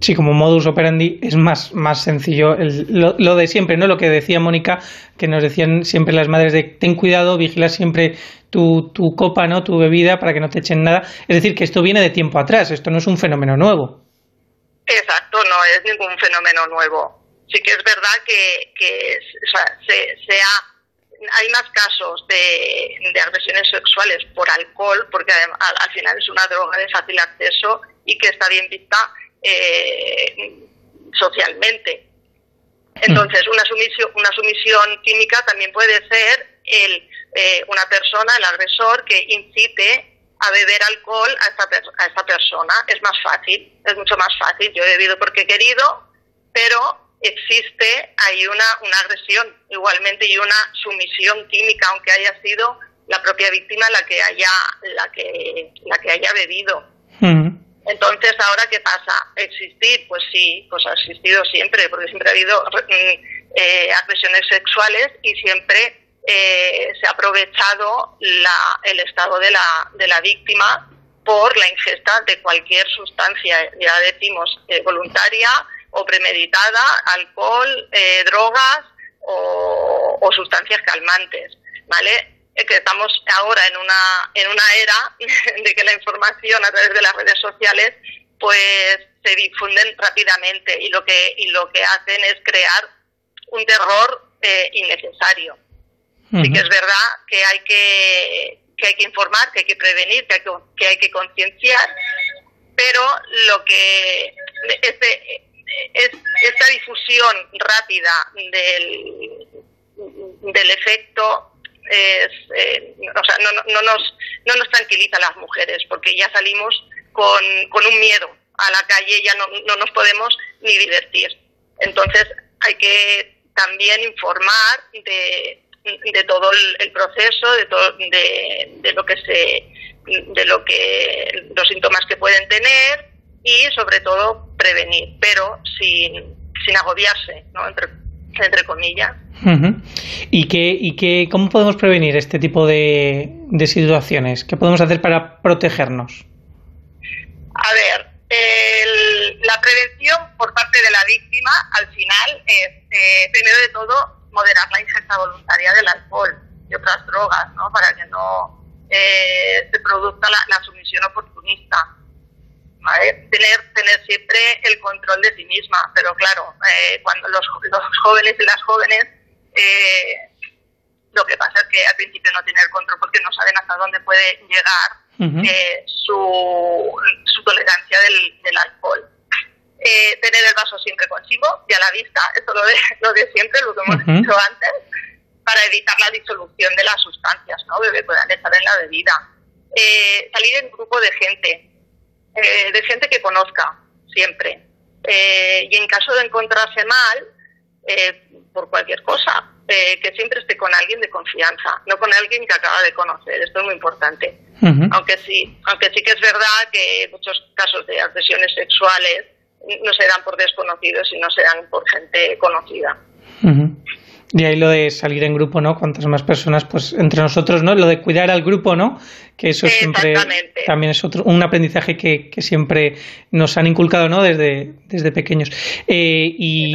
Sí, como modus operandi es más, más sencillo lo, de siempre, ¿no? Lo que decía Mónica, que nos decían siempre las madres de ten cuidado, vigila siempre tu, tu copa, ¿no? Tu bebida para que no te echen nada. Es decir, que esto viene de tiempo atrás, esto no es un fenómeno nuevo.
Exacto, no es ningún fenómeno nuevo. Sí que es verdad que, que se, hay más casos de, de, agresiones sexuales por alcohol, porque al, al final es una droga de fácil acceso y que está bien vista eh, socialmente. Entonces, una sumisión, una sumisión química también puede ser el, eh, una persona, el agresor, que incite a beber alcohol a esta, a esta persona. Es más fácil, es mucho más fácil. Yo he bebido porque he querido, pero existe, hay una, una agresión igualmente y una sumisión química, aunque haya sido la propia víctima la que haya, la que, la que haya bebido. Entonces, ¿ahora qué pasa? ¿Existir? Pues sí, pues ha existido siempre, porque siempre ha habido mm, eh, agresiones sexuales y siempre eh, se ha aprovechado el estado de la, de la víctima por la ingesta de cualquier sustancia, ya decimos, eh, voluntaria o premeditada, alcohol, drogas o, o sustancias calmantes, ¿vale? Que estamos ahora en una, en una era de que la información a través de las redes sociales pues se difunden rápidamente y lo que, y lo que hacen es crear un terror eh, innecesario. Sí que es verdad que hay que, que hay que informar, que hay que prevenir, que hay que, que, hay que concienciar, pero lo que este, es, esta difusión rápida del, del efecto es, eh, o sea, no, no, nos, no nos tranquiliza a las mujeres porque ya salimos con, con un miedo a la calle, ya no, no nos podemos ni divertir. Entonces hay que también informar de, de todo el, proceso, de, todo, de, de, lo que se, de lo que los síntomas que pueden tener y sobre todo prevenir, pero sin, sin agobiarse, ¿no? entre, entre comillas.
¿Y, qué, y qué, cómo podemos prevenir este tipo de, de situaciones? ¿Qué podemos hacer para protegernos?
A ver, la prevención por parte de la víctima al final es, eh, primero de todo, moderar la ingesta voluntaria del alcohol y otras drogas, ¿no? Para que no eh, se produzca la, la sumisión oportunista. Tener, tener siempre el control de sí misma, pero claro, eh, cuando los, los, jóvenes y las jóvenes, eh, lo que pasa es que al principio no tienen el control porque no saben hasta dónde puede llegar eh, su, su tolerancia del, del alcohol. tener el vaso siempre consigo y a la vista, esto lo de, lo de siempre, lo que hemos dicho antes, para evitar la disolución de las sustancias, ¿no? Que puedan estar en la bebida. salir en grupo de gente, eh, de gente que conozca siempre. Eh, y en caso de encontrarse mal, eh, por cualquier cosa, que siempre esté con alguien de confianza, no con alguien que acaba de conocer. Esto es muy importante. Aunque sí, aunque sí que es verdad que muchos casos de agresiones sexuales no se dan por desconocidos, sino se dan por gente conocida.
Y ahí lo de salir en grupo, ¿no? Cuantas más personas, pues entre nosotros, ¿no? Lo de cuidar al grupo, ¿no? Que eso siempre también es otro, un aprendizaje que, que, siempre nos han inculcado, ¿no? Desde, desde pequeños. Eh, y,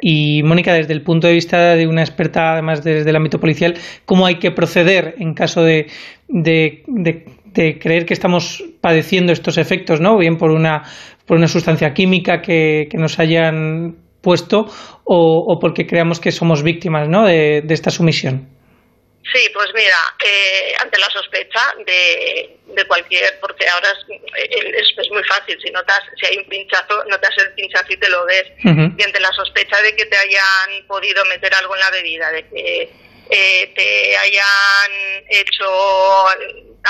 y Mónica, desde el punto de vista de una experta, además desde el ámbito policial, ¿cómo hay que proceder en caso de, de, de, creer que estamos padeciendo estos efectos, ¿no? Bien por una, por una sustancia química que, que nos hayan puesto o, porque creamos que somos víctimas ¿no? de, esta sumisión?
Sí, pues mira, eh, ante la sospecha de, de, cualquier, porque ahora es, es, muy fácil, si notas, si hay un pinchazo, notas el pinchazo y te lo ves, y ante la sospecha de que te hayan podido meter algo en la bebida, de que eh, te hayan hecho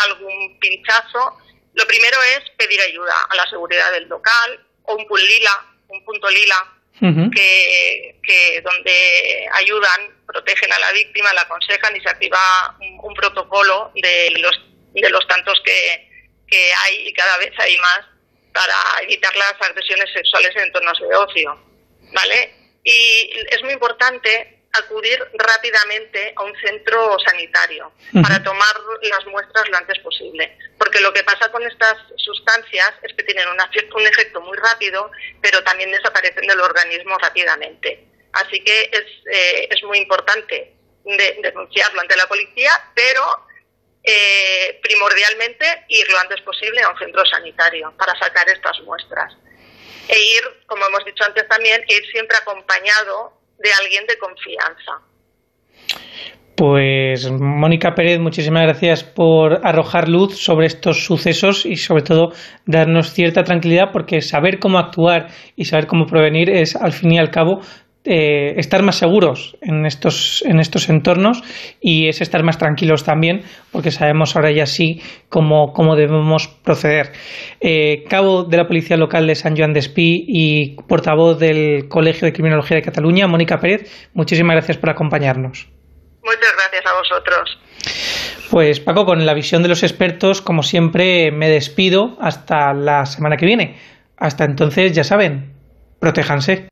algún pinchazo, lo primero es pedir ayuda a la seguridad del local o un punto lila, un punto lila que, que, donde ayudan, protegen a la víctima, la aconsejan y se activa un, protocolo de los, de los tantos que, que hay y cada vez hay más para evitar las agresiones sexuales en entornos de ocio. ¿Vale? Y es muy importante acudir rápidamente a un centro sanitario para tomar las muestras lo antes posible. Porque lo que pasa con estas sustancias es que tienen un efecto muy rápido pero también desaparecen del organismo rápidamente. Así que es, eh, es muy importante denunciarlo ante la policía, pero eh, primordialmente ir lo antes posible a un centro sanitario para sacar estas muestras. E ir, como hemos dicho antes también, ir siempre acompañado de alguien de confianza.
Pues Mónica Pérez, muchísimas gracias por arrojar luz sobre estos sucesos y sobre todo darnos cierta tranquilidad porque saber cómo actuar y saber cómo prevenir es al fin y al cabo eh, estar más seguros en estos, en estos entornos y es estar más tranquilos también, porque sabemos ahora ya sí cómo, cómo debemos proceder. Eh, cabo de la Policía Local de San Joan de Espí y portavoz del Colegio de Criminología de Cataluña, Mónica Pérez, muchísimas gracias por acompañarnos.
Muchas gracias a vosotros.
Pues Paco, con la visión de los expertos, como siempre, me despido hasta la semana que viene. Hasta entonces, ya saben, protéjanse.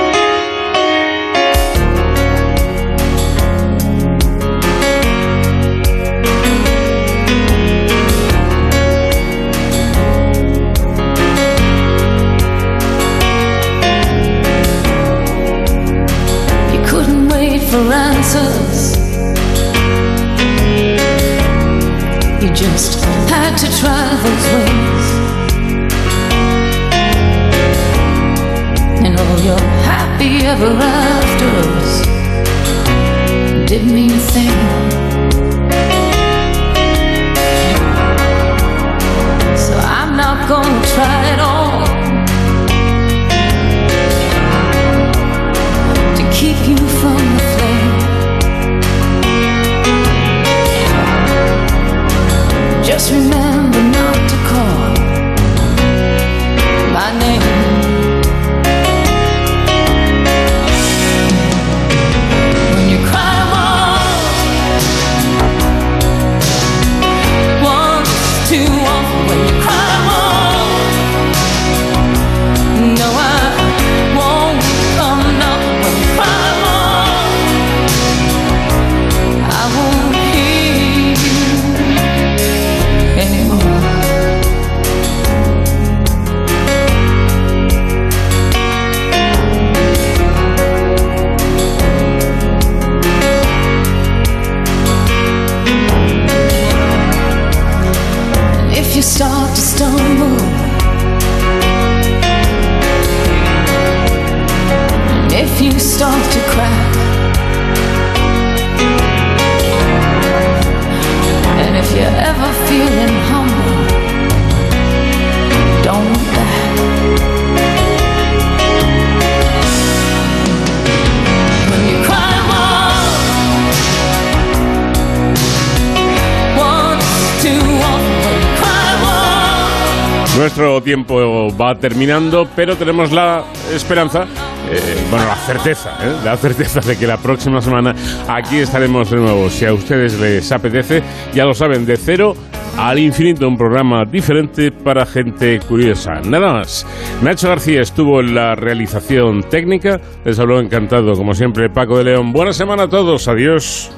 Tiempo va terminando, pero tenemos la esperanza, eh, bueno, la certeza, ¿eh? la certeza de que la próxima semana aquí estaremos de nuevo. Si a ustedes les apetece, ya lo saben, de cero al infinito, un programa diferente para gente curiosa. Nada más. Nacho García estuvo en la realización técnica. Les habló encantado, como siempre, Paco de León. Buena semana a todos. Adiós.